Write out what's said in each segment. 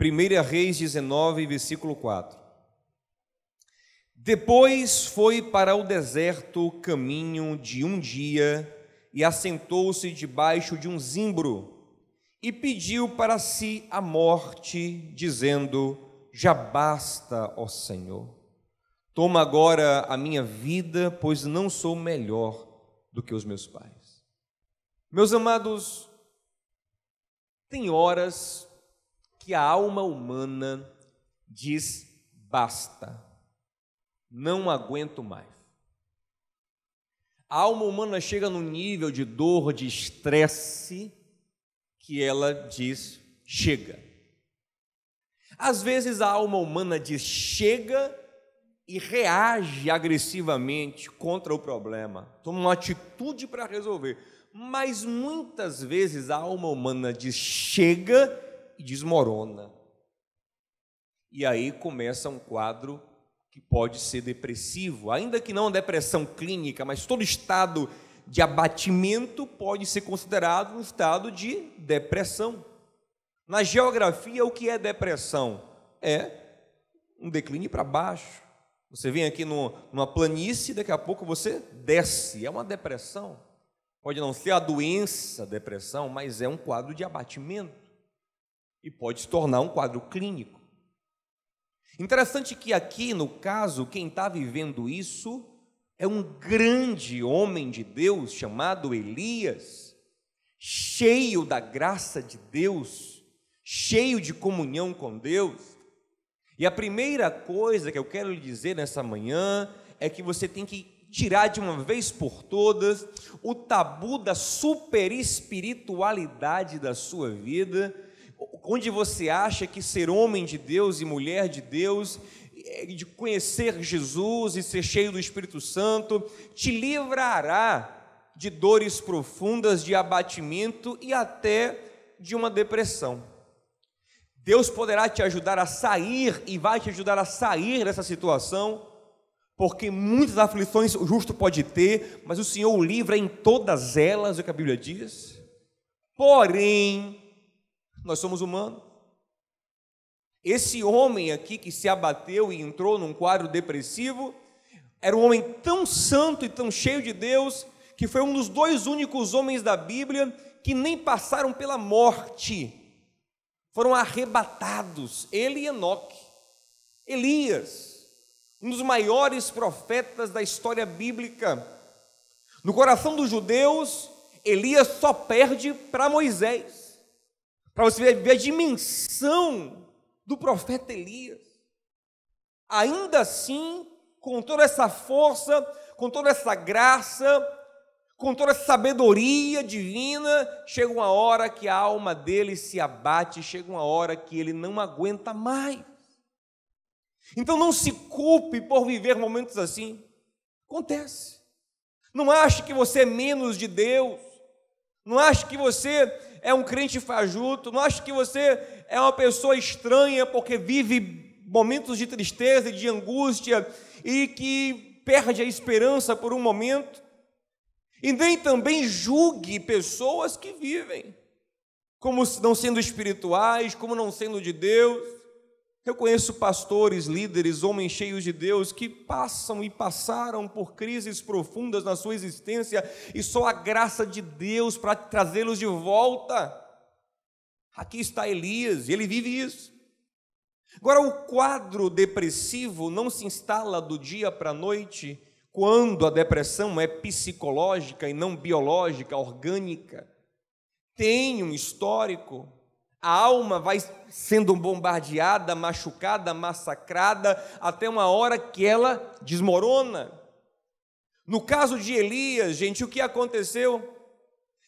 1 Reis 19, versículo 4. Depois foi para o deserto caminho de um dia e assentou-se debaixo de um zimbro e pediu para si a morte, dizendo: Já basta, ó Senhor. Toma agora a minha vida, pois não sou melhor do que os meus pais. Meus amados, tem horas que a alma humana diz basta, não aguento mais. A alma humana chega num nível de dor, de estresse, que ela diz chega. Às vezes a alma humana diz chega e reage agressivamente contra o problema, toma uma atitude para resolver. Mas muitas vezes a alma humana diz chega e desmorona. E aí começa um quadro que pode ser depressivo, ainda que não depressão clínica, mas todo estado de abatimento pode ser considerado um estado de depressão. Na geografia, o que é depressão? É um declínio para baixo. Você vem aqui numa planície, daqui a pouco você desce. É uma depressão. Pode não ser a doença depressão, mas é um quadro de abatimento. E pode se tornar um quadro clínico. Interessante que aqui, no caso, quem está vivendo isso é um grande homem de Deus chamado Elias, cheio da graça de Deus, cheio de comunhão com Deus. E a primeira coisa que eu quero lhe dizer nessa manhã é que você tem que tirar de uma vez por todas o tabu da super espiritualidade da sua vida, onde você acha que ser homem de Deus e mulher de Deus é, de conhecer Jesus e ser cheio do Espírito Santo, te livrará de dores profundas, de abatimento e até de uma depressão. Deus poderá te ajudar a sair e vai te ajudar a sair dessa situação, porque muitas aflições o justo pode ter, mas o Senhor o livra em todas elas, é o que a Bíblia diz. Porém, nós somos humanos. Esse homem aqui que se abateu e entrou num quadro depressivo, era um homem tão santo e tão cheio de Deus, que foi um dos dois únicos homens da Bíblia que nem passaram pela morte, foram arrebatados, ele e Enoque. Elias, um dos maiores profetas da história bíblica. No coração dos judeus, Elias só perde para Moisés. Para você ver a dimensão do profeta Elias. Ainda assim, com toda essa força, com toda essa graça, com toda essa sabedoria divina, chega uma hora que a alma dele se abate, chega uma hora que ele não aguenta mais. Então não se culpe por viver momentos assim. Acontece. Não ache que você é menos de Deus. Não ache que você é um crente fajuto. Não ache que você é uma pessoa estranha porque vive momentos de tristeza e de angústia e que perde a esperança por um momento. E nem também julgue pessoas que vivem como não sendo espirituais, como não sendo de Deus. Eu conheço pastores, líderes, homens cheios de Deus que passam e passaram por crises profundas na sua existência e só a graça de Deus para trazê-los de volta. Aqui está Elias, e ele vive isso. Agora, o quadro depressivo não se instala do dia para a noite, quando a depressão é psicológica e não biológica, orgânica. Tem um histórico. A alma vai sendo bombardeada, machucada, massacrada, até uma hora que ela desmorona. No caso de Elias, gente, o que aconteceu?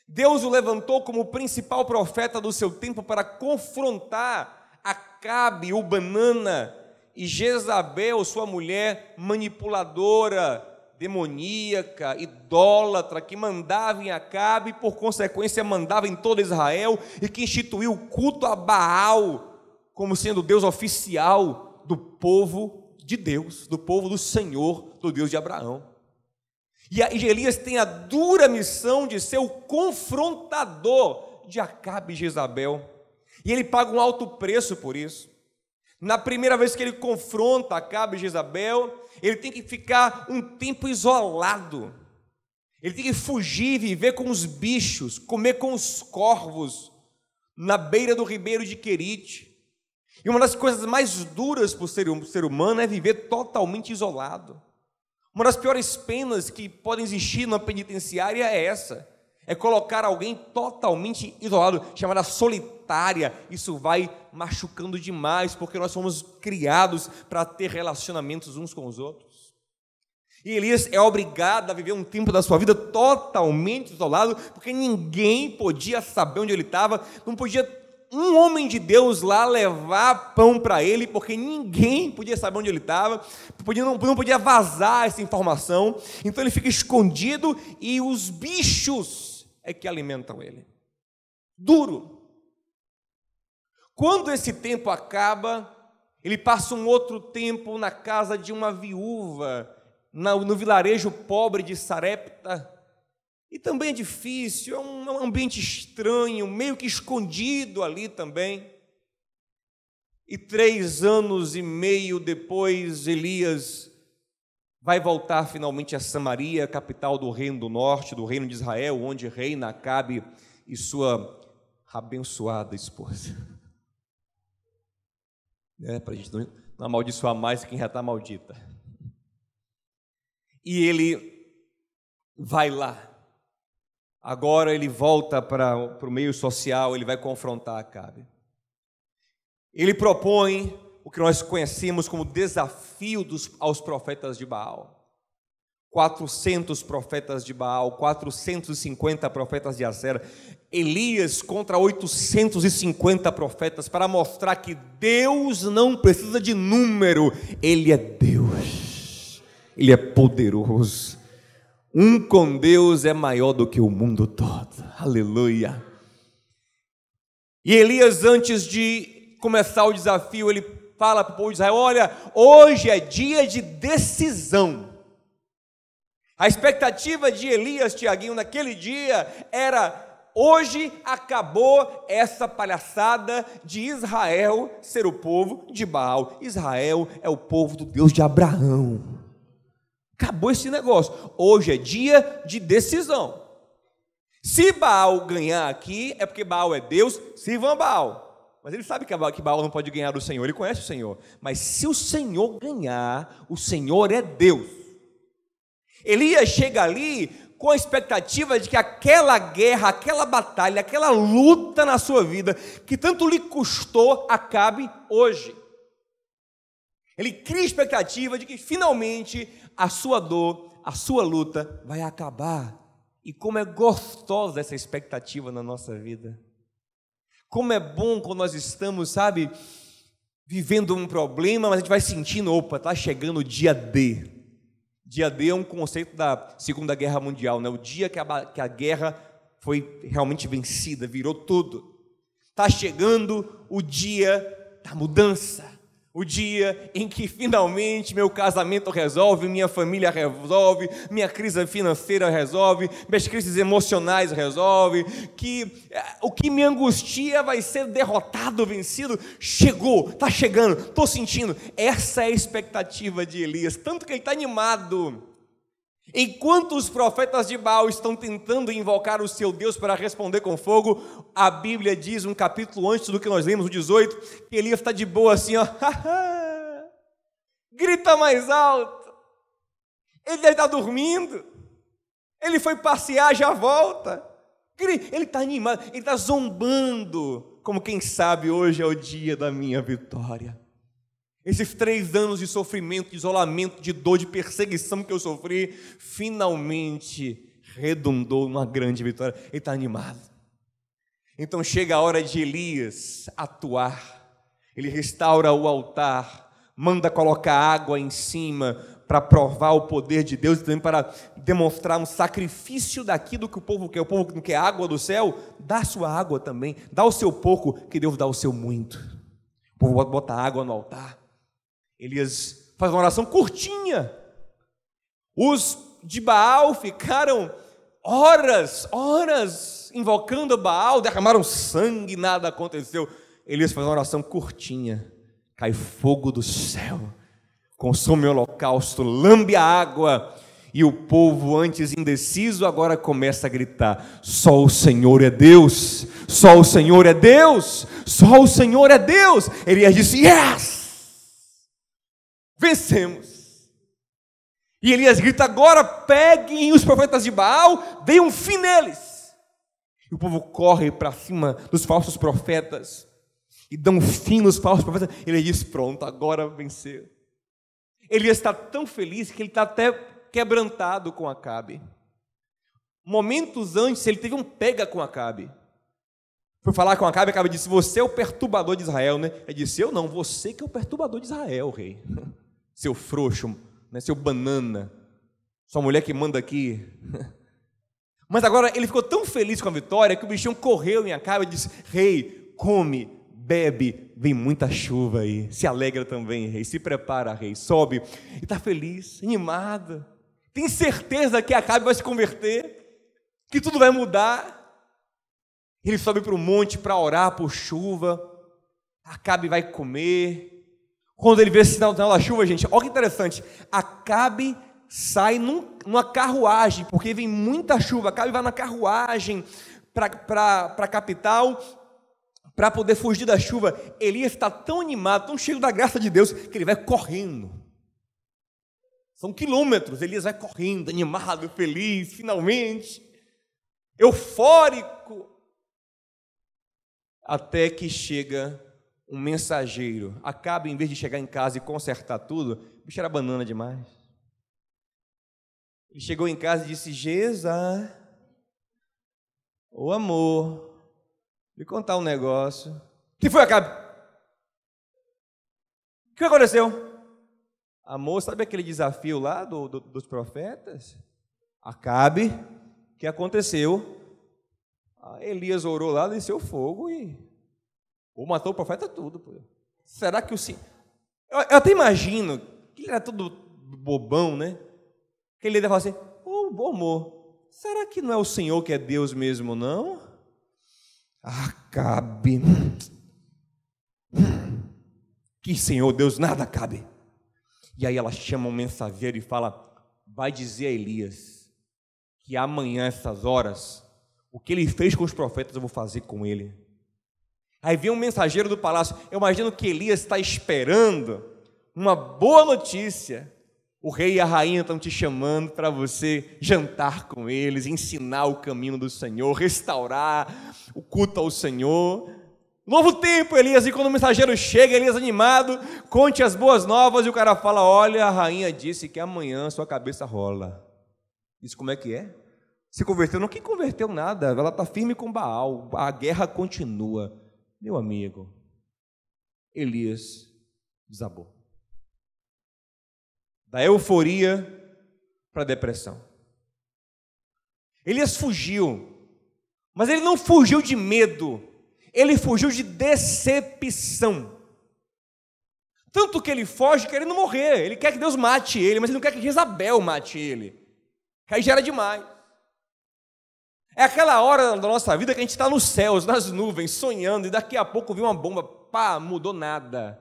Deus o levantou como principal profeta do seu tempo para confrontar Acabe, o banana, e Jezabel, sua mulher manipuladora, demoníaca, idólatra, que mandava em Acabe e por consequência mandava em todo Israel e que instituiu o culto a Baal como sendo Deus oficial do povo de Deus, do povo do Senhor, do Deus de Abraão. E Elias tem a dura missão de ser o confrontador de Acabe e Jezabel. E ele paga um alto preço por isso. Na primeira vez que ele confronta Acabe e Jezabel, ele tem que ficar um tempo isolado. Ele tem que fugir, viver com os bichos, comer com os corvos, na beira do ribeiro de Querite. E uma das coisas mais duras para o ser, humano é viver totalmente isolado. Uma das piores penas que podem existir numa penitenciária é essa: é colocar alguém totalmente isolado, chamada solitária. Isso vai machucando demais, porque nós fomos criados para ter relacionamentos uns com os outros. E Elias é obrigado a viver um tempo da sua vida totalmente isolado, porque ninguém podia saber onde ele estava, não podia um homem de Deus lá levar pão para ele, porque ninguém podia saber onde ele estava, não, não podia vazar essa informação, então ele fica escondido e os bichos é que alimentam ele. Duro. Quando esse tempo acaba, ele passa um outro tempo na casa de uma viúva no vilarejo pobre de Sarepta. E também é difícil, é um ambiente estranho, meio que escondido ali também. E três anos e meio depois, Elias vai voltar finalmente a Samaria, capital do reino do norte, do reino de Israel, onde reina Acabe e sua abençoada esposa. É, para a gente não, não amaldiçoar mais quem já está maldita. E ele vai lá. Agora ele volta para o meio social, ele vai confrontar Acabe. Ele propõe o que nós conhecemos como desafio dos, aos profetas de Baal. 400 profetas de Baal, 450 profetas de Acera, Elias contra 850 profetas, para mostrar que Deus não precisa de número, Ele é Deus. Ele é poderoso. Um com Deus é maior do que o mundo todo. Aleluia. E Elias, antes de começar o desafio, ele fala para o povo de Israel: Olha, hoje é dia de decisão. A expectativa de Elias, Tiaguinho, naquele dia era: hoje acabou essa palhaçada de Israel ser o povo de Baal. Israel é o povo do Deus de Abraão. Acabou esse negócio. Hoje é dia de decisão. Se Baal ganhar aqui, é porque Baal é Deus, sirvam Baal. Mas ele sabe que Baal não pode ganhar do Senhor, ele conhece o Senhor. Mas se o Senhor ganhar, o Senhor é Deus. Elias chega ali com a expectativa de que aquela guerra, aquela batalha, aquela luta na sua vida, que tanto lhe custou, acabe hoje. Ele cria a expectativa de que finalmente a sua dor, a sua luta vai acabar. E como é gostosa essa expectativa na nossa vida. Como é bom quando nós estamos, sabe, vivendo um problema, mas a gente vai sentindo, opa, está chegando o dia D. Dia D é um conceito da Segunda Guerra Mundial, né? o dia que a, que a guerra foi realmente vencida, virou tudo. Está chegando o dia da mudança. O dia em que finalmente meu casamento resolve, minha família resolve, minha crise financeira resolve, minhas crises emocionais resolve, que eh, o que me angustia vai ser derrotado, vencido. Chegou, está chegando, estou sentindo. Essa é a expectativa de Elias, tanto que ele está animado. Enquanto os profetas de Baal estão tentando invocar o seu Deus para responder com fogo, a Bíblia diz, um capítulo antes do que nós lemos, o 18, que Elias está de boa assim, ó. Grita mais alto. Ele deve estar dormindo. Ele foi passear, já volta. Ele está animado, ele está zombando, como quem sabe hoje é o dia da minha vitória. Esses três anos de sofrimento, de isolamento, de dor, de perseguição que eu sofri, finalmente redundou numa grande vitória. Ele está animado. Então chega a hora de Elias atuar. Ele restaura o altar, manda colocar água em cima para provar o poder de Deus e também para demonstrar um sacrifício daquilo que o povo quer. O povo não quer água do céu, dá sua água também. Dá o seu pouco, que Deus dá o seu muito. O povo bota água no altar. Elias faz uma oração curtinha. Os de Baal ficaram horas, horas invocando Baal, derramaram sangue, nada aconteceu. Elias faz uma oração curtinha. Cai fogo do céu, consome o holocausto, lambe a água. E o povo, antes indeciso, agora começa a gritar: Só o Senhor é Deus, só o Senhor é Deus, só o Senhor é Deus. Elias disse: Yes! Vencemos. E Elias grita: Agora peguem os profetas de Baal, deem um fim neles. E o povo corre para cima dos falsos profetas e dão fim nos falsos profetas. Ele diz: Pronto, agora venceu. Ele está tão feliz que ele está até quebrantado com Acabe. Momentos antes, ele teve um pega com Acabe. Foi falar com Acabe, Acabe disse: Você é o perturbador de Israel, né? Ele disse: Eu não, você que é o perturbador de Israel, rei. Seu frouxo, né? seu banana. Sua mulher que manda aqui. Mas agora ele ficou tão feliz com a vitória que o bichão correu em Acabe e disse: Rei, come, bebe, vem muita chuva aí. Se alegra também, rei. Se prepara, rei. Sobe. E está feliz, animado. Tem certeza que Acabe vai se converter, que tudo vai mudar. Ele sobe para o monte para orar por chuva. Acabe vai comer. Quando ele vê esse sinal da chuva, gente, olha que interessante. Acabe sai num, numa carruagem, porque vem muita chuva, Acabe vai na carruagem para a capital, para poder fugir da chuva. Elias está tão animado, tão cheio da graça de Deus, que ele vai correndo. São quilômetros, Elias vai correndo, animado, feliz, finalmente, eufórico, até que chega um mensageiro. Acaba, em vez de chegar em casa e consertar tudo, o bicho era banana demais. Ele chegou em casa e disse: Geza, o amor, me contar um negócio. Que foi, Acabe? O que aconteceu? Amor, sabe aquele desafio lá do, do, dos profetas? Acabe, o que aconteceu? A Elias orou lá, desceu fogo e ou matou o profeta tudo. Pô. Será que o Senhor. Eu, eu até imagino que ele era todo bobão, né? Que ele fala assim: Ô oh, amor, será que não é o Senhor que é Deus mesmo, não? Acabe. Que Senhor Deus nada cabe. E aí ela chama um mensageiro e fala: Vai dizer a Elias que amanhã, essas horas, o que ele fez com os profetas eu vou fazer com ele. Aí vem um mensageiro do palácio. Eu imagino que Elias está esperando uma boa notícia o rei e a rainha estão te chamando para você jantar com eles, ensinar o caminho do Senhor, restaurar o culto ao Senhor. Novo tempo, Elias, e quando o mensageiro chega, Elias animado, conte as boas novas, e o cara fala: Olha, a rainha disse que amanhã sua cabeça rola. Isso como é que é? Se converteu? Não, quem converteu nada, ela está firme com Baal, a guerra continua. Meu amigo, Elias desabou da euforia para a depressão. Elias fugiu, mas ele não fugiu de medo, ele fugiu de decepção. Tanto que ele foge querendo morrer, ele quer que Deus mate ele, mas ele não quer que Jezabel mate ele. Aí já demais. É aquela hora da nossa vida que a gente está nos céus, nas nuvens, sonhando, e daqui a pouco vem uma bomba, pá, mudou nada.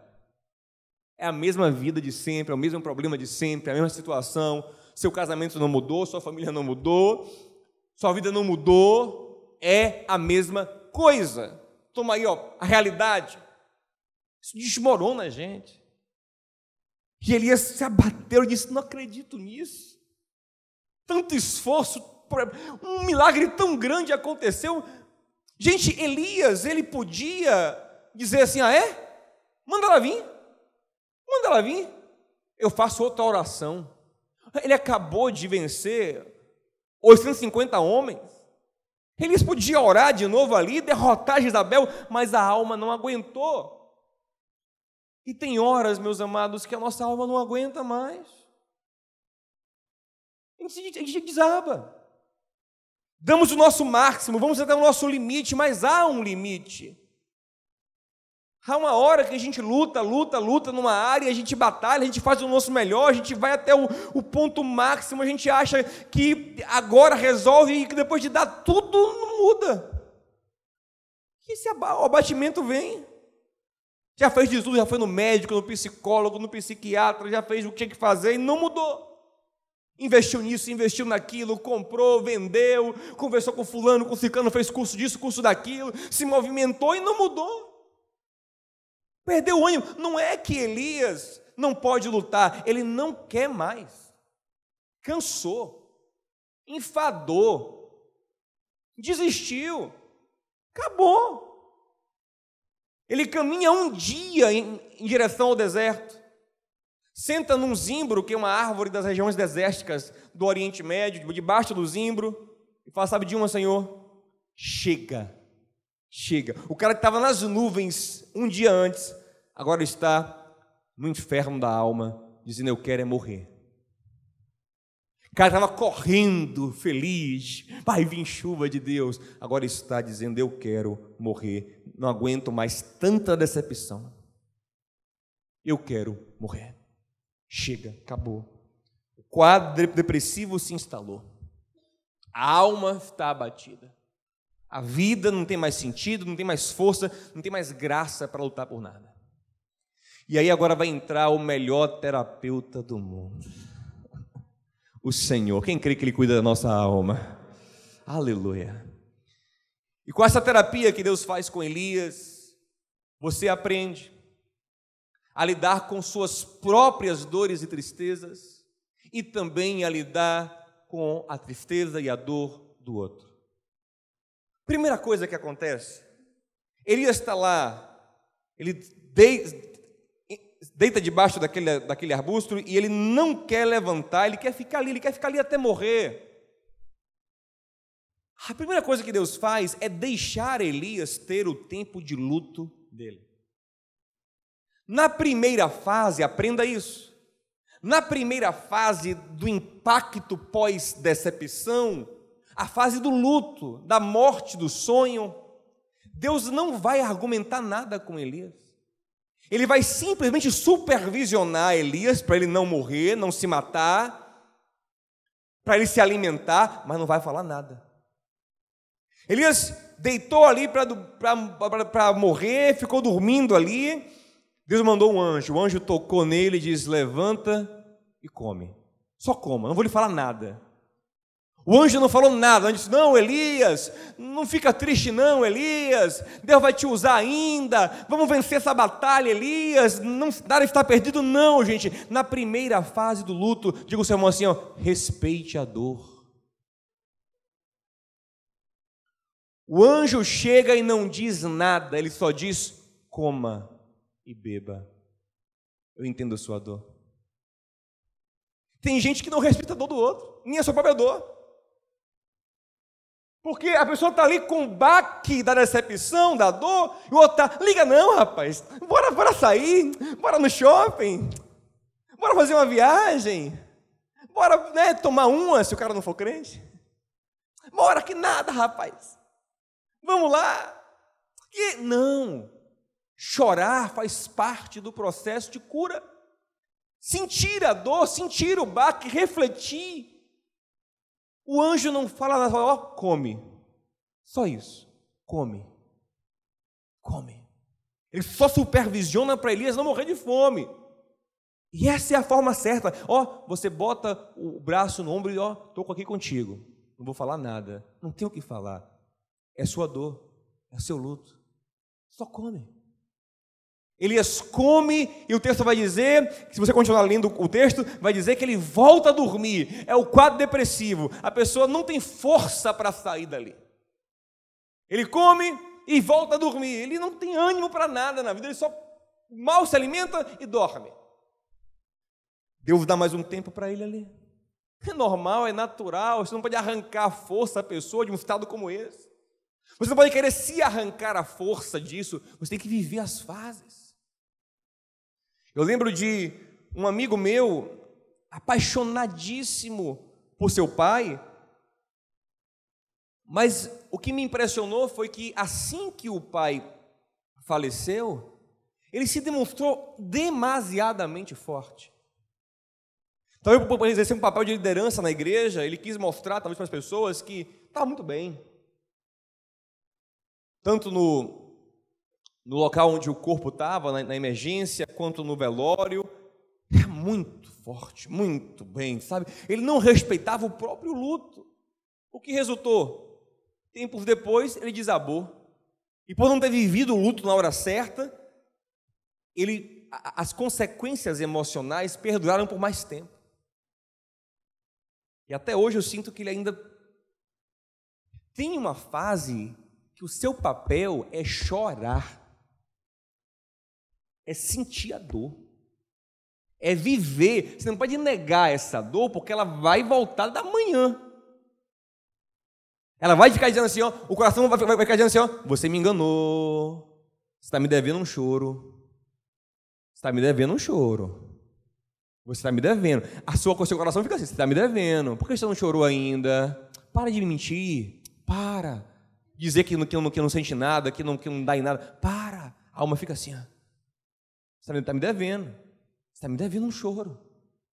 É a mesma vida de sempre, é o mesmo problema de sempre, é a mesma situação. Seu casamento não mudou, sua família não mudou, sua vida não mudou, é a mesma coisa. Toma aí, ó, a realidade. Isso desmorona a gente. E Elias se abateu e disse: Não acredito nisso. Tanto esforço, um milagre tão grande aconteceu. Gente, Elias, ele podia dizer assim: Ah, é? Manda ela vir. Manda ela vir. Eu faço outra oração. Ele acabou de vencer 850 homens. Eles podiam orar de novo ali, derrotar Jezabel, mas a alma não aguentou. E tem horas, meus amados, que a nossa alma não aguenta mais. A gente, a gente desaba. Damos o nosso máximo, vamos até o nosso limite, mas há um limite. Há uma hora que a gente luta, luta, luta numa área, a gente batalha, a gente faz o nosso melhor, a gente vai até o, o ponto máximo, a gente acha que agora resolve e que depois de dar tudo não muda. E esse abatimento vem. Já fez de tudo, já foi no médico, no psicólogo, no psiquiatra, já fez o que tinha que fazer e não mudou. Investiu nisso, investiu naquilo, comprou, vendeu, conversou com fulano, com ciclano, fez curso disso, curso daquilo, se movimentou e não mudou. Perdeu o ânimo. Não é que Elias não pode lutar, ele não quer mais. Cansou, enfadou, desistiu, acabou. Ele caminha um dia em, em direção ao deserto, senta num zimbro, que é uma árvore das regiões desérticas do Oriente Médio, debaixo do zimbro, e fala: Sabe de uma, Senhor? Chega, chega. O cara que estava nas nuvens um dia antes, agora está no inferno da alma, dizendo: Eu quero é morrer. O cara estava correndo, feliz, vai vir chuva de Deus. Agora está dizendo: Eu quero morrer. Não aguento mais tanta decepção. Eu quero morrer. Chega, acabou. O quadro depressivo se instalou. A alma está abatida. A vida não tem mais sentido, não tem mais força, não tem mais graça para lutar por nada. E aí agora vai entrar o melhor terapeuta do mundo o Senhor. Quem crê que Ele cuida da nossa alma? Aleluia. E com essa terapia que Deus faz com Elias, você aprende a lidar com suas próprias dores e tristezas e também a lidar com a tristeza e a dor do outro. Primeira coisa que acontece, Elias está lá, ele deita debaixo daquele, daquele arbusto e ele não quer levantar, ele quer ficar ali, ele quer ficar ali até morrer. A primeira coisa que Deus faz é deixar Elias ter o tempo de luto dele. Na primeira fase, aprenda isso. Na primeira fase do impacto pós-decepção, a fase do luto, da morte, do sonho, Deus não vai argumentar nada com Elias. Ele vai simplesmente supervisionar Elias para ele não morrer, não se matar, para ele se alimentar, mas não vai falar nada. Elias deitou ali para morrer, ficou dormindo ali. Deus mandou um anjo. O anjo tocou nele e diz: Levanta e come. Só coma, não vou lhe falar nada. O anjo não falou nada, o anjo disse: Não, Elias, não fica triste, não, Elias, Deus vai te usar ainda, vamos vencer essa batalha, Elias, não, nada está perdido, não, gente. Na primeira fase do luto, diga o seu irmão assim: ó, respeite a dor. O anjo chega e não diz nada, ele só diz: coma e beba. Eu entendo a sua dor. Tem gente que não respeita a dor do outro, nem a sua própria dor. Porque a pessoa está ali com o baque da decepção, da dor, e o outro está, liga não, rapaz, bora, bora sair, bora no shopping, bora fazer uma viagem, bora né, tomar uma se o cara não for crente. Bora que nada, rapaz. Vamos lá. E não, chorar faz parte do processo de cura. Sentir a dor, sentir o baque, refletir o anjo não fala nada, fala, ó, come. Só isso. Come. Come. Ele só supervisiona para Elias não morrer de fome. E essa é a forma certa. Ó, você bota o braço no ombro e ó, estou aqui contigo. Não vou falar nada. Não tem o que falar. É sua dor. É seu luto. Só come. Elias come, e o texto vai dizer, se você continuar lendo o texto, vai dizer que ele volta a dormir. É o quadro depressivo. A pessoa não tem força para sair dali. Ele come e volta a dormir. Ele não tem ânimo para nada na vida, ele só mal se alimenta e dorme. Deus dá mais um tempo para ele ali. É normal, é natural, você não pode arrancar a força à pessoa de um estado como esse. Você não pode querer se arrancar a força disso, você tem que viver as fases. Eu lembro de um amigo meu, apaixonadíssimo por seu pai, mas o que me impressionou foi que assim que o pai faleceu, ele se demonstrou demasiadamente forte. Talvez por exercer um papel de liderança na igreja, ele quis mostrar, talvez para as pessoas, que estava muito bem. Tanto no, no local onde o corpo estava, na, na emergência, quanto no velório. Era muito forte, muito bem, sabe? Ele não respeitava o próprio luto. O que resultou? Tempos depois, ele desabou. E por não ter vivido o luto na hora certa, ele, as consequências emocionais perduraram por mais tempo. E até hoje eu sinto que ele ainda tem uma fase que o seu papel é chorar, é sentir a dor, é viver. Você não pode negar essa dor, porque ela vai voltar da manhã. Ela vai ficar dizendo assim, ó, o coração vai, ficar dizendo assim, ó, você me enganou, você está me devendo um choro, você está me devendo um choro, você está me devendo. A sua, o seu coração fica assim, você está me devendo, por que você não chorou ainda? Para de me mentir, para. Dizer que, que, não, que não sente nada, que não, que não dá em nada, para. A alma fica assim, ó. Está me devendo, está me devendo um choro,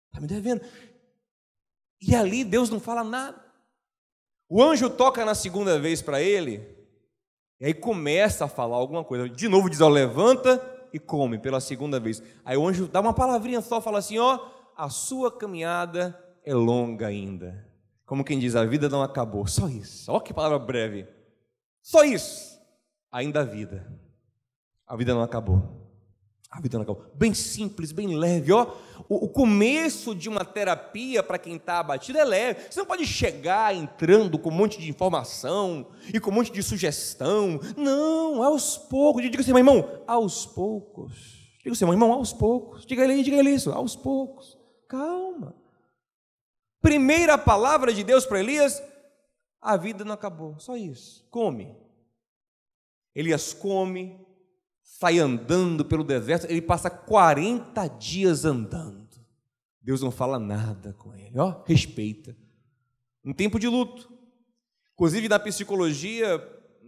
está me devendo. E ali Deus não fala nada. O anjo toca na segunda vez para ele, e aí começa a falar alguma coisa. De novo diz: ó, levanta e come pela segunda vez. Aí o anjo dá uma palavrinha só, fala assim: ó, a sua caminhada é longa ainda. Como quem diz, a vida não acabou. Só isso. Ó que palavra breve. Só isso. Ainda a vida. A vida não acabou. A vida não acabou. Bem simples, bem leve, ó. O, o começo de uma terapia para quem está abatido é leve. Você não pode chegar entrando com um monte de informação e com um monte de sugestão. Não, aos poucos. Diga assim, meu irmão, aos poucos. Diga assim, meu irmão, aos poucos. Diga ele, diga ele isso, aos poucos. Calma. Primeira palavra de Deus para Elias: a vida não acabou. Só isso. Come. Elias come, sai andando pelo deserto, ele passa 40 dias andando. Deus não fala nada com ele, ó, respeita. Um tempo de luto. Inclusive na psicologia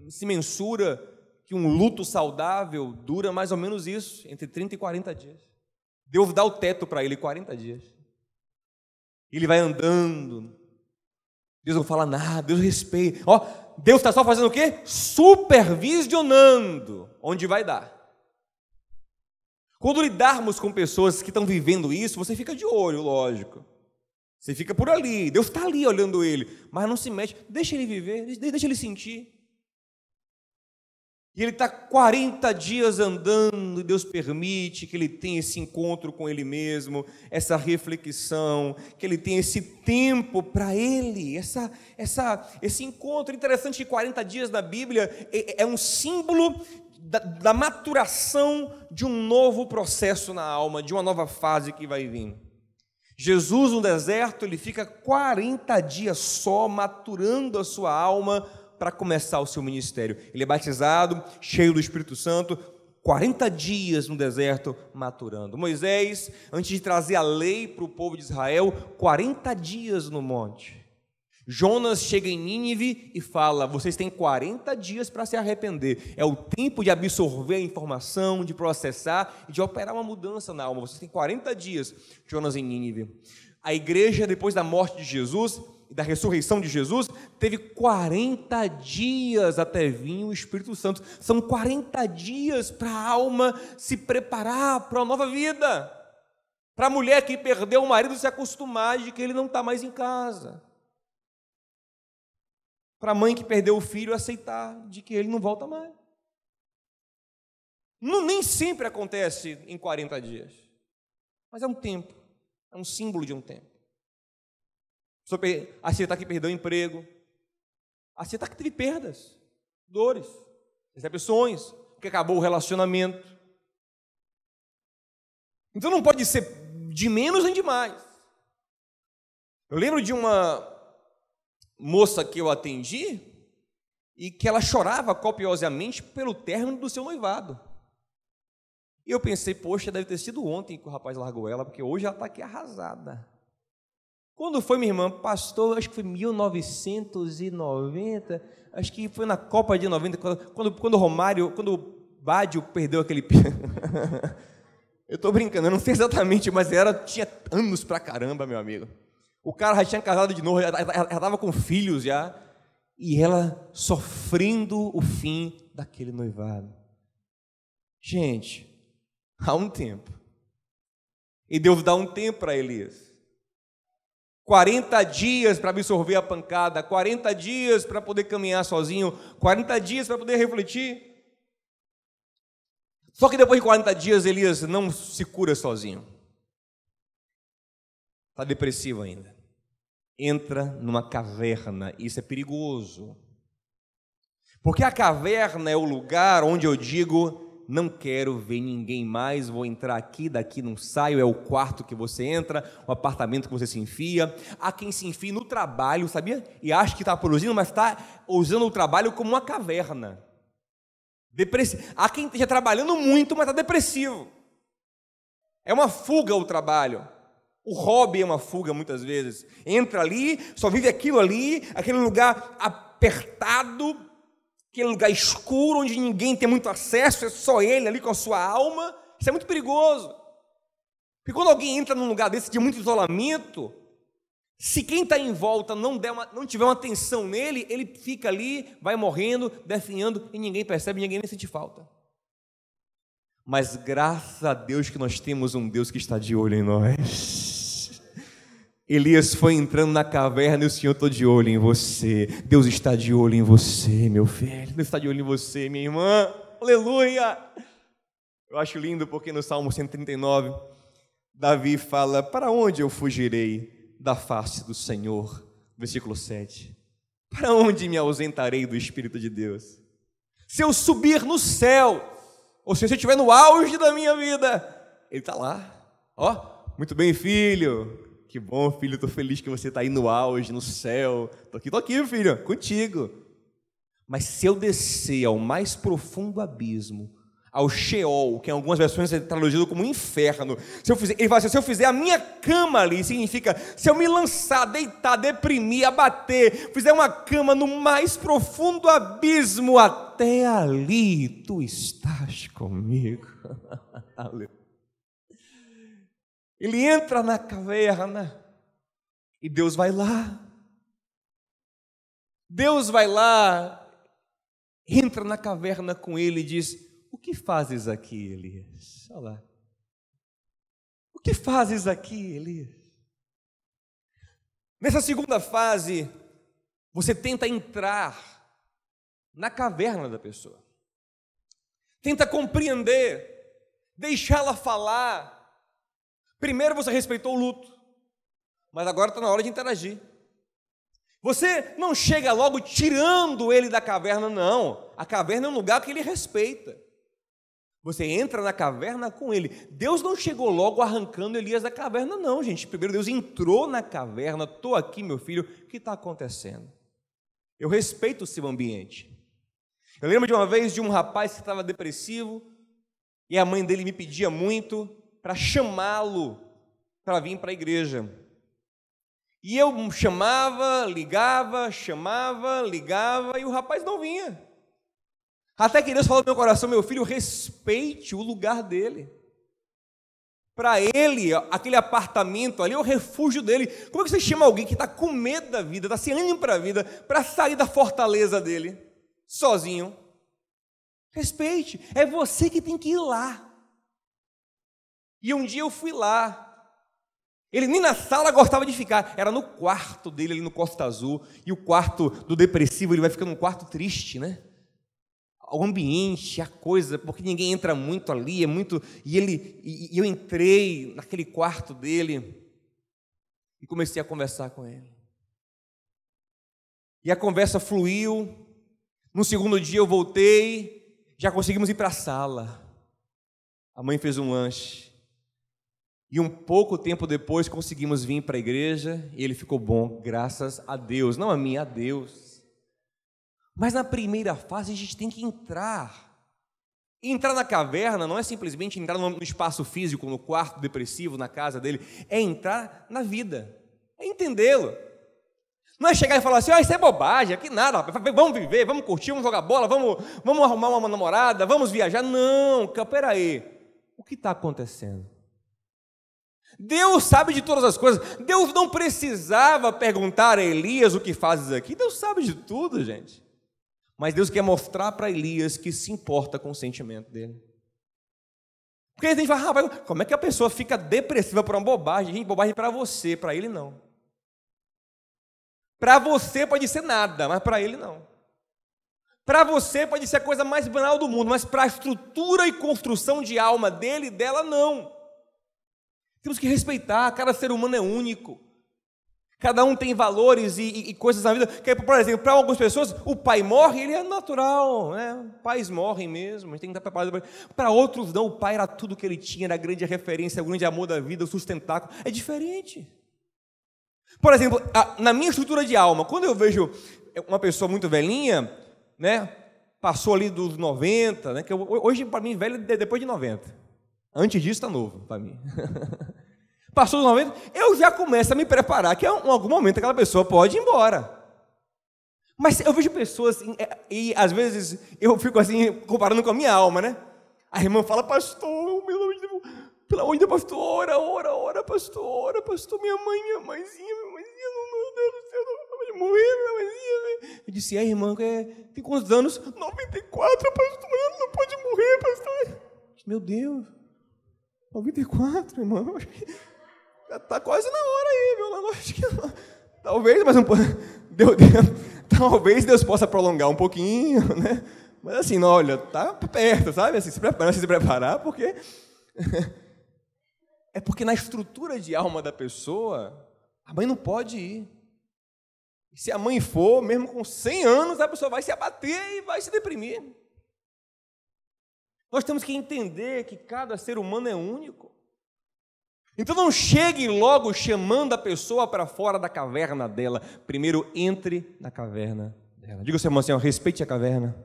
se mensura que um luto saudável dura mais ou menos isso, entre 30 e 40 dias. Deus dá o teto para ele 40 dias. Ele vai andando. Deus não fala nada, Deus respeita. Ó, Deus está só fazendo o quê? Supervisionando onde vai dar. Quando lidarmos com pessoas que estão vivendo isso, você fica de olho, lógico. Você fica por ali, Deus está ali olhando ele, mas não se mexe, deixa ele viver, deixa ele sentir. E ele está 40 dias andando, e Deus permite que ele tenha esse encontro com ele mesmo, essa reflexão, que ele tenha esse tempo para ele, essa, essa, esse encontro interessante de 40 dias na Bíblia é, é um símbolo da, da maturação de um novo processo na alma, de uma nova fase que vai vir. Jesus no deserto, ele fica 40 dias só maturando a sua alma para começar o seu ministério. Ele é batizado, cheio do Espírito Santo, 40 dias no deserto maturando. Moisés, antes de trazer a lei para o povo de Israel, 40 dias no monte. Jonas chega em Nínive e fala: vocês têm 40 dias para se arrepender. É o tempo de absorver a informação, de processar e de operar uma mudança na alma. Vocês têm 40 dias, Jonas em Nínive. A igreja, depois da morte de Jesus, e da ressurreição de Jesus, teve 40 dias até vir o Espírito Santo. São 40 dias para a alma se preparar para uma nova vida. Para a mulher que perdeu o marido se acostumar de que ele não está mais em casa. Para a mãe que perdeu o filho aceitar de que ele não volta mais. Não, nem sempre acontece em 40 dias, mas é um tempo, é um símbolo de um tempo. A Cita que perdeu o emprego. A Cita que teve perdas, dores, decepções, que acabou o relacionamento. Então não pode ser de menos nem de mais. Eu lembro de uma moça que eu atendi e que ela chorava copiosamente pelo término do seu noivado. E eu pensei, poxa, deve ter sido ontem que o rapaz largou ela, porque hoje ela está aqui arrasada. Quando foi, minha irmã? Pastor, acho que foi 1990, acho que foi na Copa de 90, quando, quando o Romário, quando o Bádio perdeu aquele. eu estou brincando, eu não sei exatamente, mas era, tinha anos pra caramba, meu amigo. O cara já tinha casado de novo, já estava com filhos já, e ela sofrendo o fim daquele noivado. Gente, há um tempo. E Deus dá um tempo para Elias. 40 dias para absorver a pancada, 40 dias para poder caminhar sozinho, 40 dias para poder refletir. Só que depois de 40 dias, Elias não se cura sozinho. Está depressivo ainda. Entra numa caverna, isso é perigoso. Porque a caverna é o lugar onde eu digo: não quero ver ninguém mais, vou entrar aqui, daqui não saio, é o quarto que você entra, o apartamento que você se enfia. Há quem se enfie no trabalho, sabia? E acha que está produzindo, mas está usando o trabalho como uma caverna. Depressi... Há quem esteja trabalhando muito, mas está depressivo. É uma fuga o trabalho. O hobby é uma fuga muitas vezes. Entra ali, só vive aquilo ali, aquele lugar apertado, aquele lugar escuro onde ninguém tem muito acesso, é só ele ali com a sua alma. Isso é muito perigoso. Porque quando alguém entra num lugar desse de muito isolamento, se quem está em volta não, der uma, não tiver uma atenção nele, ele fica ali, vai morrendo, definhando, e ninguém percebe, ninguém nem sente falta. Mas graças a Deus que nós temos um Deus que está de olho em nós. Elias foi entrando na caverna e o Senhor está de olho em você. Deus está de olho em você, meu filho. Deus está de olho em você, minha irmã. Aleluia! Eu acho lindo porque no Salmo 139, Davi fala: Para onde eu fugirei da face do Senhor? Versículo 7. Para onde me ausentarei do Espírito de Deus? Se eu subir no céu, ou se eu estiver no auge da minha vida, Ele está lá. Ó, muito bem, filho. Que bom, filho, estou feliz que você está aí no auge, no céu. Estou aqui, estou aqui, filho, contigo. Mas se eu descer ao mais profundo abismo, ao Sheol, que em algumas versões é traduzido como inferno, se eu fizer, ele fala assim, se eu fizer a minha cama ali, significa, se eu me lançar, deitar, deprimir, abater, fizer uma cama no mais profundo abismo, até ali tu estás comigo. Aleluia. Ele entra na caverna e Deus vai lá. Deus vai lá, entra na caverna com ele e diz: O que fazes aqui, Elias? Olha lá. O que fazes aqui, Elias? Nessa segunda fase, você tenta entrar na caverna da pessoa, tenta compreender, deixá-la falar, Primeiro você respeitou o luto, mas agora está na hora de interagir. Você não chega logo tirando ele da caverna, não. A caverna é um lugar que ele respeita. Você entra na caverna com ele. Deus não chegou logo arrancando Elias da caverna, não, gente. Primeiro Deus entrou na caverna. Estou aqui, meu filho. O que está acontecendo? Eu respeito o seu ambiente. Eu lembro de uma vez de um rapaz que estava depressivo e a mãe dele me pedia muito para chamá-lo para vir para a igreja. E eu chamava, ligava, chamava, ligava e o rapaz não vinha. Até que Deus falou no meu coração, meu filho, respeite o lugar dele. Para ele, aquele apartamento ali é o refúgio dele. Como é que você chama alguém que está com medo da vida, está sem ânimo para a vida, para sair da fortaleza dele, sozinho? Respeite, é você que tem que ir lá. E um dia eu fui lá. Ele nem na sala gostava de ficar, era no quarto dele, ali no Costa Azul. E o quarto do depressivo, ele vai ficando um quarto triste, né? O ambiente, a coisa, porque ninguém entra muito ali, é muito. E ele, e eu entrei naquele quarto dele e comecei a conversar com ele. E a conversa fluiu. No segundo dia eu voltei, já conseguimos ir para a sala. A mãe fez um lanche. E um pouco tempo depois conseguimos vir para a igreja e ele ficou bom, graças a Deus. Não a mim, a Deus. Mas na primeira fase a gente tem que entrar. Entrar na caverna não é simplesmente entrar no espaço físico, no quarto depressivo, na casa dele. É entrar na vida. É entendê-lo. Não é chegar e falar assim, ah, isso é bobagem, aqui nada, vamos viver, vamos curtir, vamos jogar bola, vamos, vamos arrumar uma namorada, vamos viajar. Não, peraí. O que está acontecendo? Deus sabe de todas as coisas. Deus não precisava perguntar a Elias o que fazes aqui. Deus sabe de tudo, gente. Mas Deus quer mostrar para Elias que se importa com o sentimento dele. Porque a gente fala, rapaz, como é que a pessoa fica depressiva por uma bobagem? Gente, bobagem para você, para ele não. Para você pode ser nada, mas para ele não. Para você pode ser a coisa mais banal do mundo, mas para a estrutura e construção de alma dele e dela, não. Temos que respeitar, cada ser humano é único. Cada um tem valores e, e, e coisas na vida. Que, por exemplo, para algumas pessoas, o pai morre, ele é natural, né? Pais morrem mesmo, a gente tem que estar preparado. Para outros, não, o pai era tudo que ele tinha, era a grande referência, o grande amor da vida, o sustentáculo. É diferente. Por exemplo, na minha estrutura de alma, quando eu vejo uma pessoa muito velhinha, né? Passou ali dos 90, né? Que eu, hoje, para mim, velho é depois de 90. Antes disso, está novo para mim. Passou dos 90, eu já começo a me preparar que em algum momento aquela pessoa pode ir embora. Mas eu vejo pessoas, é, e às vezes eu fico assim, comparando com a minha alma, né? A irmã fala, pastor, pelo amor de Deus, pelo amor de Deus, pastor, ora, ora, ora, pastor, ora, pastor, minha mãe, minha mãezinha, minha mãezinha, meu Deus do céu, não pode morrer, minha mãezinha. Eu disse, é, irmã, tem quantos anos? 94, pastor, não pode morrer, pastor. Meu Deus, 94, irmão. Está quase na hora aí, meu. Acho que talvez, mas um Deus, talvez Deus possa prolongar um pouquinho, né? Mas assim, não, olha, tá perto, sabe? Assim, se prepara, se preparar, porque é porque na estrutura de alma da pessoa, a mãe não pode ir. E se a mãe for, mesmo com 100 anos, a pessoa vai se abater e vai se deprimir. Nós temos que entender que cada ser humano é único. Então não chegue logo chamando a pessoa para fora da caverna dela. Primeiro entre na caverna dela. Diga ao seu irmão assim: ó, respeite a caverna.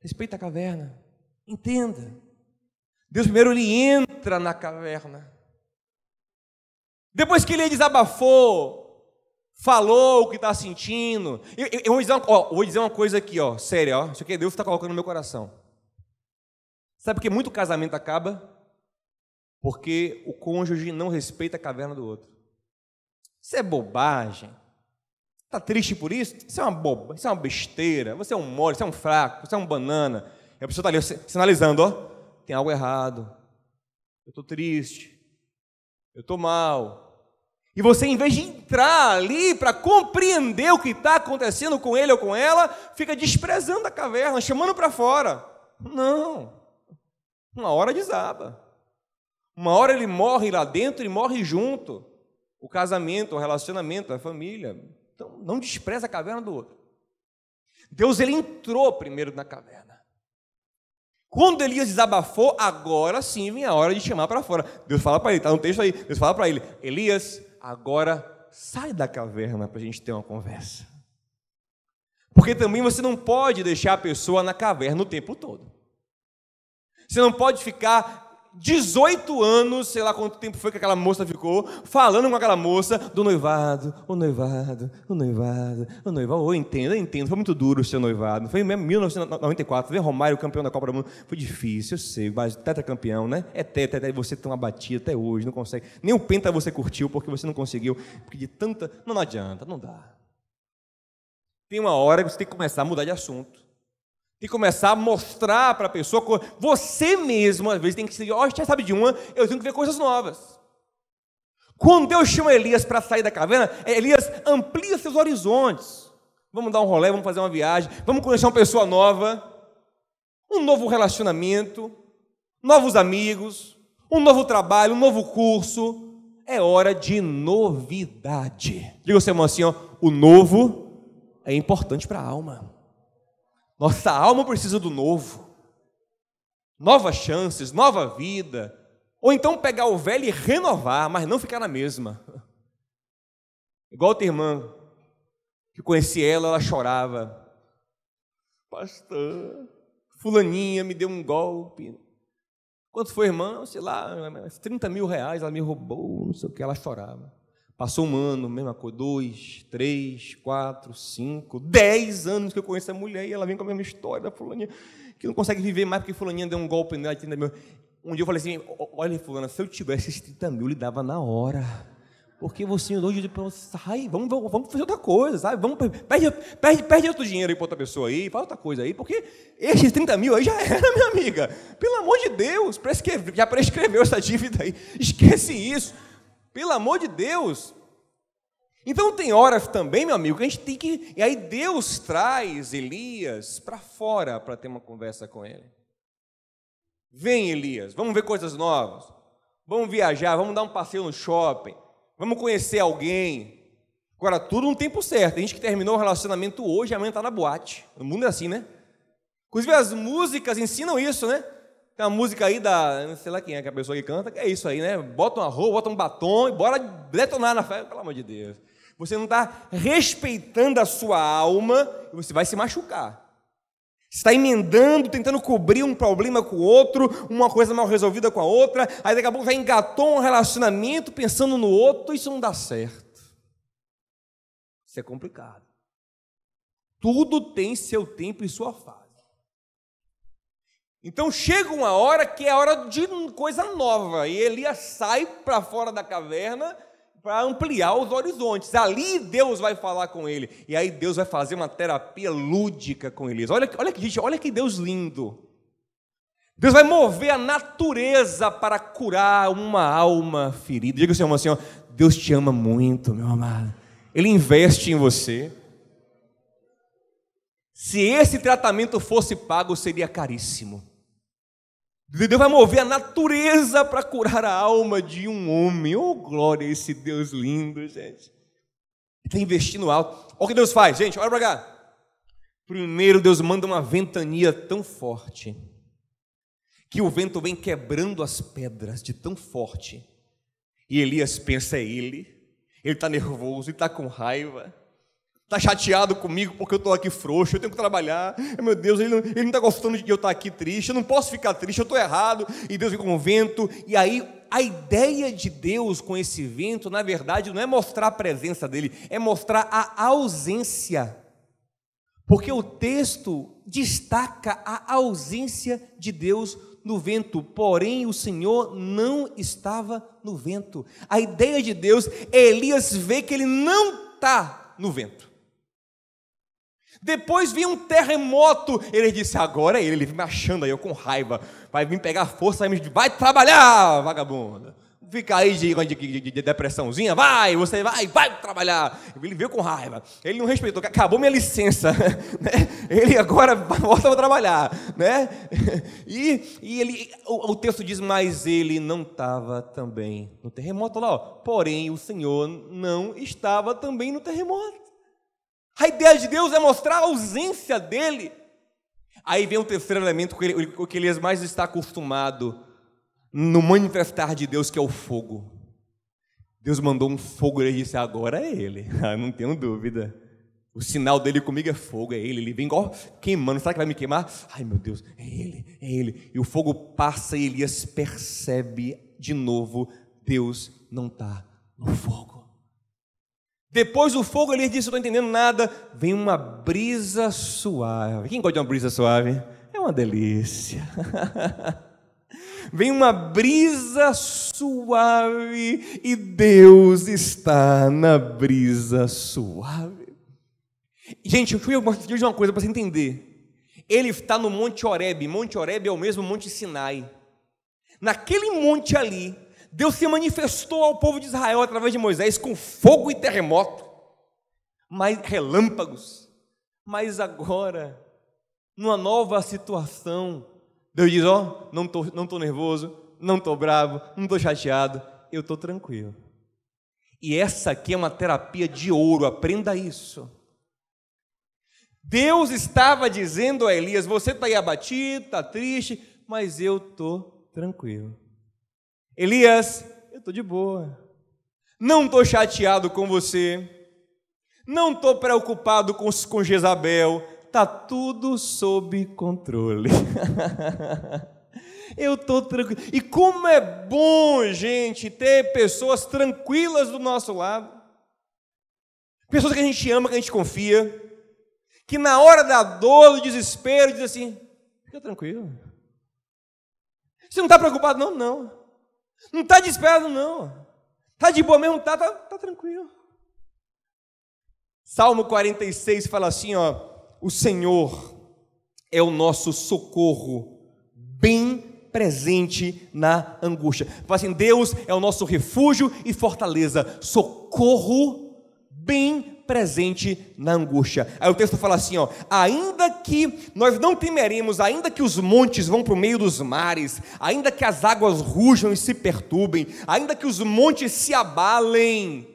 Respeite a caverna. Entenda. Deus primeiro ele entra na caverna. Depois que ele desabafou, falou o que está sentindo. Eu, eu, eu, vou dizer uma, ó, vou dizer uma coisa aqui, ó, séria, ó. Isso aqui Deus está colocando no meu coração. Sabe por que muito casamento acaba? porque o cônjuge não respeita a caverna do outro. Isso é bobagem. Está triste por isso? Isso é uma boba, isso é uma besteira. Você é um mole, você é um fraco, você é um banana. E a pessoa está ali sinalizando, ó, tem algo errado. Eu estou triste. Eu estou mal. E você, em vez de entrar ali para compreender o que está acontecendo com ele ou com ela, fica desprezando a caverna, chamando para fora. Não. Uma hora desaba. Uma hora ele morre lá dentro e morre junto. O casamento, o relacionamento, a família. Então, não despreza a caverna do outro. Deus ele entrou primeiro na caverna. Quando Elias desabafou, agora sim vem a hora de chamar para fora. Deus fala para ele, está no texto aí. Deus fala para ele: Elias, agora sai da caverna para a gente ter uma conversa. Porque também você não pode deixar a pessoa na caverna o tempo todo. Você não pode ficar 18 anos, sei lá quanto tempo foi que aquela moça ficou, falando com aquela moça do noivado, o noivado, o noivado, o noivado. Eu entendo, eu entendo, foi muito duro o seu noivado. Foi mesmo 1994, ver Romário campeão da Copa do Mundo, foi difícil, eu sei, mas tetracampeão, né? É tetra, e você tão abatido até hoje, não consegue. Nem o penta você curtiu porque você não conseguiu, porque de tanta. Não, não adianta, não dá. Tem uma hora que você tem que começar a mudar de assunto. Que começar a mostrar para a pessoa, você mesmo, às vezes, tem que se ó, oh, sabe de uma, eu tenho que ver coisas novas. Quando Deus chama Elias para sair da caverna, é, Elias amplia seus horizontes. Vamos dar um rolê, vamos fazer uma viagem, vamos conhecer uma pessoa nova, um novo relacionamento, novos amigos, um novo trabalho, um novo curso. É hora de novidade. Diga ao seu irmão assim: ó, o novo é importante para a alma. Nossa alma precisa do novo. Novas chances, nova vida. Ou então pegar o velho e renovar, mas não ficar na mesma. Igual a irmã, que conheci ela, ela chorava. Pastor, fulaninha me deu um golpe. Quanto foi, irmã? Sei lá, 30 mil reais, ela me roubou, não sei o que, ela chorava. Passou um ano, mesma coisa, dois, três, quatro, cinco, dez anos que eu conheço a mulher e ela vem com a mesma história da fulaninha, que não consegue viver mais porque fulaninha deu um golpe nela, 30 mil. Um dia eu falei assim, olha fulana, se eu tivesse esses 30 mil, lhe dava na hora. Porque você andou de sai, vamos, vamos fazer outra coisa, sabe? Vamos, perde, perde, perde outro dinheiro aí para outra pessoa aí, faz outra coisa aí, porque esses 30 mil aí já era, minha amiga. Pelo amor de Deus, já prescreveu essa dívida aí. Esquece isso. Pelo amor de Deus. Então tem horas também, meu amigo, que a gente tem que. E aí Deus traz Elias para fora para ter uma conversa com ele. Vem, Elias, vamos ver coisas novas. Vamos viajar, vamos dar um passeio no shopping. Vamos conhecer alguém. Agora, tudo no tempo certo. Tem gente que terminou o relacionamento hoje, amanhã está na boate. O mundo é assim, né? Inclusive, as músicas ensinam isso, né? Tem uma música aí da. sei lá quem é que é a pessoa que canta, que é isso aí, né? Bota uma roupa, bota um batom e bora detonar na festa, pelo amor de Deus. Você não está respeitando a sua alma e você vai se machucar está emendando, tentando cobrir um problema com o outro, uma coisa mal resolvida com a outra, aí daqui a pouco já engatou um relacionamento pensando no outro, isso não dá certo. Isso é complicado. Tudo tem seu tempo e sua fase. Então chega uma hora que é hora de coisa nova, e Elias sai para fora da caverna para ampliar os horizontes. Ali Deus vai falar com ele. E aí Deus vai fazer uma terapia lúdica com eles. Olha, olha gente, olha que Deus lindo. Deus vai mover a natureza para curar uma alma ferida. Diga assim, assim, ó, Deus te ama muito, meu amado. Ele investe em você. Se esse tratamento fosse pago, seria caríssimo. Deus vai mover a natureza para curar a alma de um homem. Oh, glória a esse Deus lindo, gente. Está investindo alto. Olha o que Deus faz, gente, olha para cá. Primeiro, Deus manda uma ventania tão forte que o vento vem quebrando as pedras de tão forte. E Elias pensa: é ele. Ele está nervoso, ele está com raiva está chateado comigo porque eu estou aqui frouxo, eu tenho que trabalhar. Meu Deus, ele não está gostando de eu estar aqui triste, eu não posso ficar triste, eu estou errado. E Deus vem com o vento. E aí, a ideia de Deus com esse vento, na verdade, não é mostrar a presença dele, é mostrar a ausência. Porque o texto destaca a ausência de Deus no vento, porém o Senhor não estava no vento. A ideia de Deus é Elias ver que ele não está no vento. Depois vinha um terremoto. Ele disse: Agora é ele. Ele me achando aí, eu com raiva. Vai vir pegar força me Vai trabalhar, vagabundo. Fica aí de, de, de, de, depressãozinha, vai, você vai, vai trabalhar. Ele veio com raiva, ele não respeitou, acabou minha licença, né? ele agora volta para trabalhar, né? E, e ele, o, o texto diz, mas ele não estava também no terremoto lá, ó. porém o Senhor não estava também no terremoto. A ideia de Deus é mostrar a ausência dele. Aí vem o terceiro elemento com o que Elias mais está acostumado no manifestar de Deus, que é o fogo. Deus mandou um fogo e ele disse: Agora é ele, ah, não tenho dúvida. O sinal dele comigo é fogo, é ele. Ele vem igual queimando. Será que vai me queimar? Ai meu Deus, é ele, é ele. E o fogo passa e Elias percebe de novo: Deus não está no fogo. Depois do fogo, ele disse: Não estou entendendo nada. Vem uma brisa suave. Quem gosta de uma brisa suave? É uma delícia. Vem uma brisa suave e Deus está na brisa suave. Gente, eu queria dizer uma coisa para você entender. Ele está no Monte Oreb. Monte Oreb é o mesmo Monte Sinai. Naquele monte ali, Deus se manifestou ao povo de Israel através de Moisés com fogo e terremoto, mas relâmpagos. Mas agora, numa nova situação, Deus diz: Ó, oh, não estou não tô nervoso, não estou bravo, não estou chateado, eu estou tranquilo. E essa aqui é uma terapia de ouro, aprenda isso. Deus estava dizendo a Elias: Você está aí abatido, está triste, mas eu estou tranquilo. Elias, eu estou de boa. Não estou chateado com você. Não estou preocupado com, com Jezabel. Está tudo sob controle. eu estou tranquilo. E como é bom, gente, ter pessoas tranquilas do nosso lado. Pessoas que a gente ama, que a gente confia. Que na hora da dor, do desespero, diz assim: fica tranquilo. Você não está preocupado? Não, não. Não está desesperado, não. Tá de boa mesmo? Tá, tá, tá tranquilo. Salmo 46 fala assim, ó, o Senhor é o nosso socorro, bem presente na angústia. Fala assim, Deus é o nosso refúgio e fortaleza, socorro bem presente na angústia. Aí o texto fala assim, ó, ainda que nós não temeremos, ainda que os montes vão para o meio dos mares, ainda que as águas rujam e se perturbem, ainda que os montes se abalem,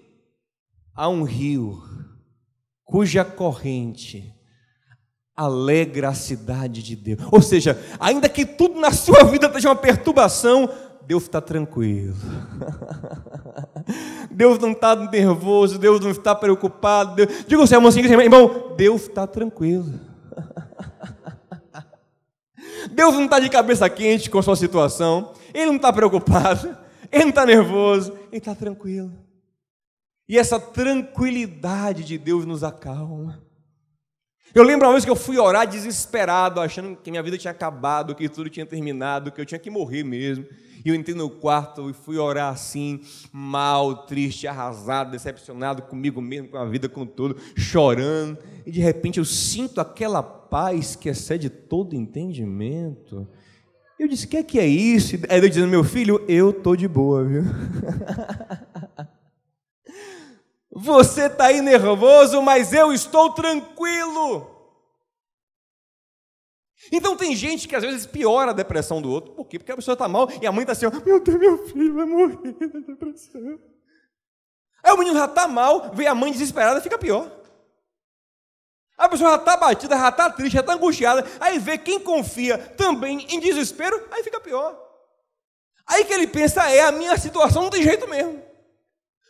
há um rio cuja corrente alegra a cidade de Deus. Ou seja, ainda que tudo na sua vida esteja uma perturbação, Deus está tranquilo. Deus não está nervoso, Deus não está preocupado. Deus... Diga o seu irmão assim, irmão, Deus está tranquilo. Deus não está de cabeça quente com a sua situação, Ele não está preocupado, Ele não está nervoso, Ele está tranquilo. E essa tranquilidade de Deus nos acalma. Eu lembro uma vez que eu fui orar desesperado, achando que minha vida tinha acabado, que tudo tinha terminado, que eu tinha que morrer mesmo. E eu entrei no quarto e fui orar assim, mal, triste, arrasado, decepcionado comigo mesmo, com a vida, com tudo, chorando. E de repente eu sinto aquela paz que excede todo entendimento. Eu disse: O que é que é isso? Aí ele dizendo: Meu filho, eu estou de boa, viu? Você está aí nervoso, mas eu estou tranquilo. Então tem gente que às vezes piora a depressão do outro. Por quê? Porque a pessoa está mal e a mãe está assim, meu Deus, meu filho vai morrer da depressão. Aí o menino já está mal, vê a mãe desesperada, fica pior. A pessoa já está batida, já está triste, já está angustiada. Aí vê quem confia também em desespero, aí fica pior. Aí que ele pensa, é a minha situação, não tem jeito mesmo.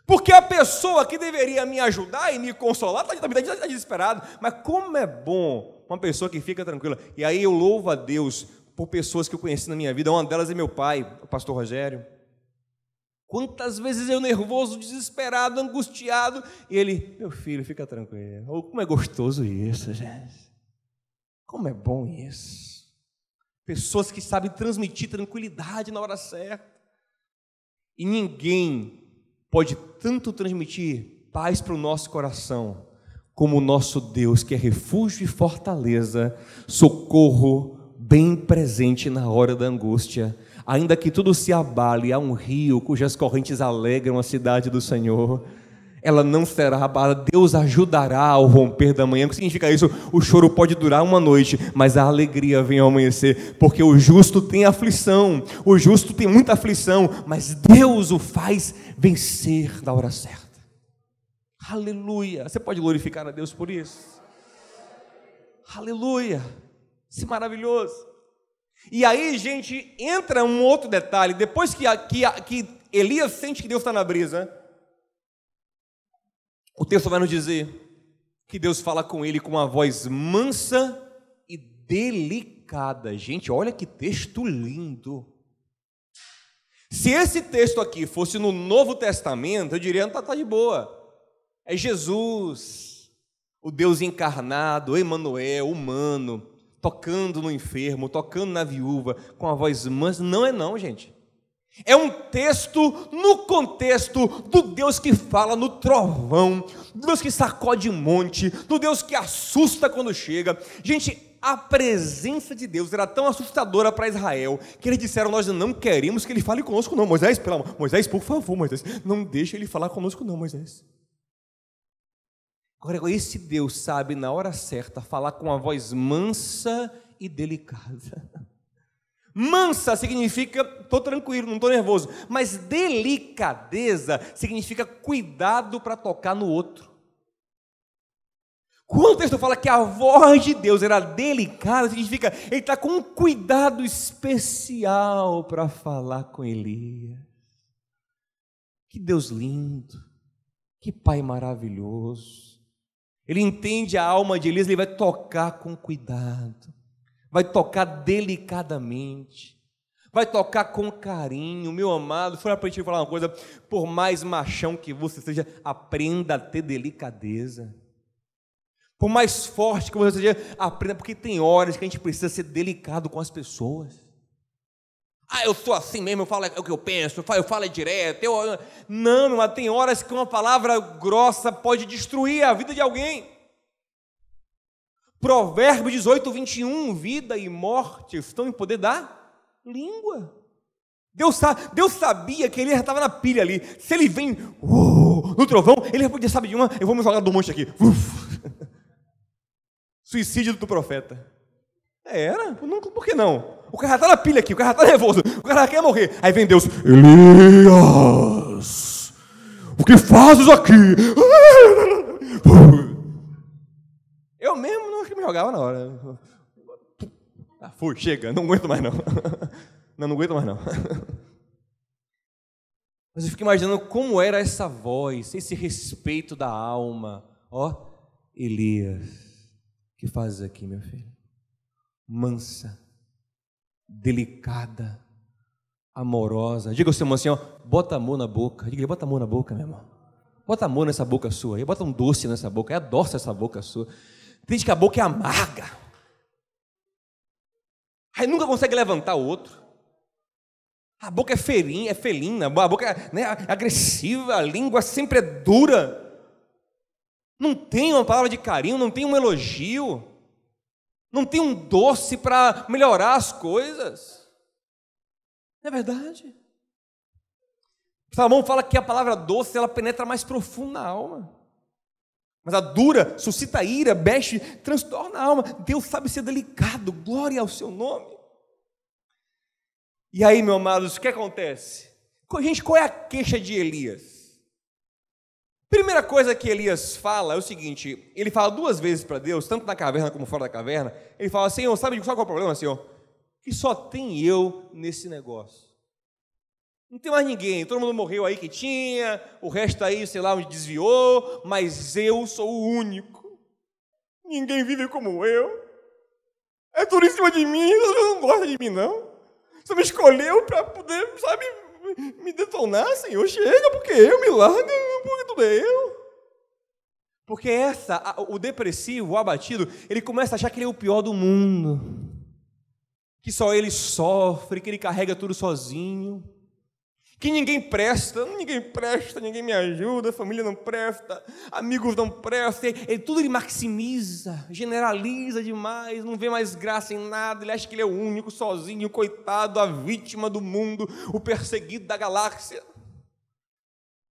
Porque a pessoa que deveria me ajudar e me consolar está tá, tá, tá desesperado. Mas como é bom uma pessoa que fica tranquila. E aí eu louvo a Deus por pessoas que eu conheci na minha vida. Uma delas é meu pai, o pastor Rogério. Quantas vezes eu nervoso, desesperado, angustiado, e ele, meu filho, fica tranquilo. Oh, como é gostoso isso, gente. Como é bom isso. Pessoas que sabem transmitir tranquilidade na hora certa. E ninguém pode tanto transmitir paz para o nosso coração como nosso Deus, que é refúgio e fortaleza, socorro bem presente na hora da angústia. Ainda que tudo se abale, há um rio cujas correntes alegram a cidade do Senhor. Ela não será abalada, Deus ajudará ao romper da manhã. O que significa isso? O choro pode durar uma noite, mas a alegria vem ao amanhecer, porque o justo tem aflição, o justo tem muita aflição, mas Deus o faz vencer na hora certa. Aleluia. Você pode glorificar a Deus por isso? Aleluia. Isso é maravilhoso. E aí, gente, entra um outro detalhe. Depois que, que, que Elias sente que Deus está na brisa, o texto vai nos dizer que Deus fala com ele com uma voz mansa e delicada. Gente, olha que texto lindo. Se esse texto aqui fosse no Novo Testamento, eu diria, não está tá de boa. É Jesus, o Deus encarnado, o Emanuel, humano, tocando no enfermo, tocando na viúva, com a voz mansa. Não é não, gente. É um texto no contexto do Deus que fala no trovão, do Deus que sacode monte, do Deus que assusta quando chega. Gente, a presença de Deus era tão assustadora para Israel que eles disseram: Nós não queremos que ele fale conosco, não. Moisés, pelo amor, Moisés, por favor, Moisés, não deixe ele falar conosco, não, Moisés. Agora, esse Deus sabe, na hora certa, falar com uma voz mansa e delicada. Mansa significa estou tranquilo, não estou nervoso. Mas delicadeza significa cuidado para tocar no outro. Quando o texto fala que a voz de Deus era delicada, significa ele está com um cuidado especial para falar com Elias. Que Deus lindo, que Pai maravilhoso. Ele entende a alma de Elias, ele vai tocar com cuidado, vai tocar delicadamente, vai tocar com carinho. Meu amado, foi para te falar uma coisa: por mais machão que você seja, aprenda a ter delicadeza. Por mais forte que você seja, aprenda, porque tem horas que a gente precisa ser delicado com as pessoas. Ah, eu sou assim mesmo, eu falo o que eu penso, eu falo, eu falo direto. Eu... Não, mas tem horas que uma palavra grossa pode destruir a vida de alguém. Provérbio 18, 21, vida e morte estão em poder da língua. Deus, Deus sabia que ele estava na pilha ali. Se ele vem uh, no trovão, ele podia, sabe de uma, eu vou me jogar do monte aqui. Uf. Suicídio do profeta. É, era, por que não? O cara está na pilha aqui, o cara está nervoso, o cara quer morrer. Aí vem Deus, Elias, o que fazes aqui? Eu mesmo não me jogava na hora. Ah, fui, chega, não aguento mais não. Não, não aguento mais não. Mas eu fico imaginando como era essa voz, esse respeito da alma. Ó, Elias, que fazes aqui, meu filho? Mansa, delicada, amorosa. Diga ao seu irmão assim, ó, bota a mão na boca. Diga, bota a mão na boca, meu irmão. Bota a mão nessa boca sua aí, bota um doce nessa boca, é doce essa boca sua. Tem gente que a boca é amarga. Aí nunca consegue levantar o outro. A boca é ferinha, é felina, a boca é né, agressiva, a língua sempre é dura. Não tem uma palavra de carinho, não tem um elogio, não tem um doce para melhorar as coisas. Não é verdade? Salomão fala que a palavra doce ela penetra mais profundo na alma. Mas a dura suscita ira, mexe, transtorna a alma. Deus sabe ser delicado, glória ao seu nome. E aí, meu amados, o que acontece? Gente, qual é a queixa de Elias? Primeira coisa que Elias fala é o seguinte: ele fala duas vezes para Deus, tanto na caverna como fora da caverna. Ele fala: Senhor, sabe qual é o problema, Senhor? Que só tem eu nesse negócio. Não tem mais ninguém, todo mundo morreu aí que tinha, o resto aí, sei lá, onde desviou, mas eu sou o único. Ninguém vive como eu. É tudo em cima de mim, não gosta de mim, não. Você me escolheu para poder, sabe, me detonar, Senhor. Chega, porque eu me larga, porque tudo é eu. Porque essa, o depressivo, o abatido, ele começa a achar que ele é o pior do mundo. Que só ele sofre, que ele carrega tudo sozinho que ninguém presta, ninguém presta, ninguém me ajuda, família não presta, amigos não prestam, ele, tudo ele maximiza, generaliza demais, não vê mais graça em nada, ele acha que ele é o único, sozinho, coitado, a vítima do mundo, o perseguido da galáxia.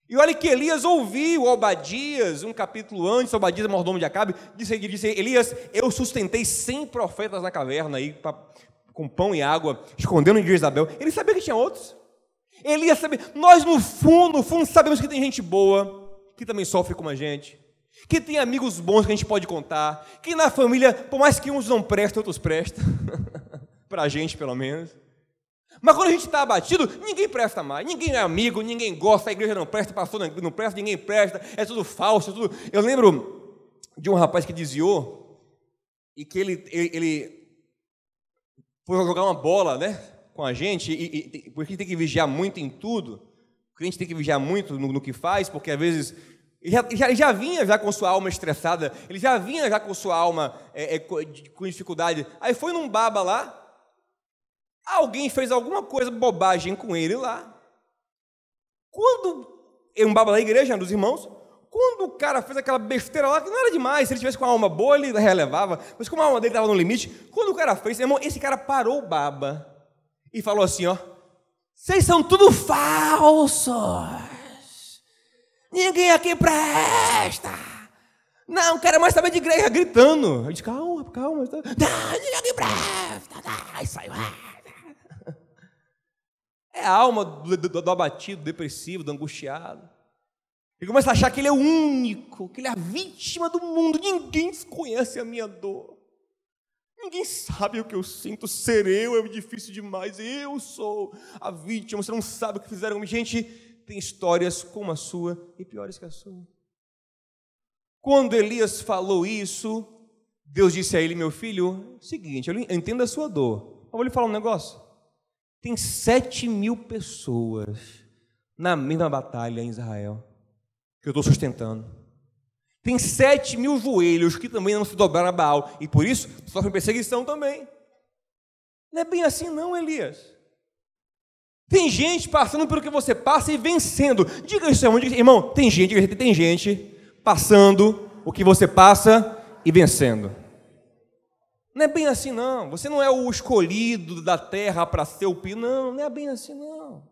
E olha que Elias ouviu Obadias, um capítulo antes, Obadias, mordomo de Acabe, disse, disse Elias, eu sustentei 100 profetas na caverna aí, pra, com pão e água, escondendo de Isabel. Ele sabia que tinha outros. Elias sabe, nós no fundo, no fundo sabemos que tem gente boa, que também sofre como a gente, que tem amigos bons que a gente pode contar, que na família, por mais que uns não prestem, outros prestam, para a gente pelo menos. Mas quando a gente está abatido, ninguém presta mais, ninguém é amigo, ninguém gosta, a igreja não presta, pastor não presta, ninguém presta, é tudo falso, é tudo... Eu lembro de um rapaz que desviou e que ele, ele, ele foi jogar uma bola, né? Com a gente, e, e, porque tem que vigiar muito em tudo, o cliente tem que vigiar muito no, no que faz, porque às vezes já, já, já, vinha já com sua alma estressada, ele já vinha já com sua alma é, é, com dificuldade. Aí foi num baba lá, alguém fez alguma coisa, bobagem com ele lá. Quando, um baba da igreja, dos irmãos, quando o cara fez aquela besteira lá, que não era demais, se ele tivesse com a alma boa, ele relevava, mas como a alma dele estava no limite, quando o cara fez, irmão, esse cara parou o baba e falou assim: ó, vocês são tudo falsos. Ninguém aqui presta. Não, quero mais saber de igreja, gritando. Eu disse, calma, calma. Não, ninguém aqui presta. Aí saiu. É a alma do, do, do abatido, do depressivo, do angustiado. Ele começa a achar que ele é o único, que ele é a vítima do mundo. Ninguém conhece a minha dor. Ninguém sabe o que eu sinto. Ser eu é difícil demais. Eu sou a vítima. Você não sabe o que fizeram. Gente, tem histórias como a sua e piores que a sua. Quando Elias falou isso, Deus disse a ele: Meu filho, seguinte, eu entendo a sua dor. Eu vou lhe falar um negócio. Tem sete mil pessoas na mesma batalha em Israel que eu estou sustentando. Tem sete mil joelhos que também não se dobraram a Baal, e por isso sofrem perseguição também. Não é bem assim, não, Elias. Tem gente passando pelo que você passa e vencendo. Diga isso, irmão. Diga, irmão, tem gente, tem gente passando o que você passa e vencendo. Não é bem assim, não. Você não é o escolhido da terra para ser o pio. Não, não é bem assim, não.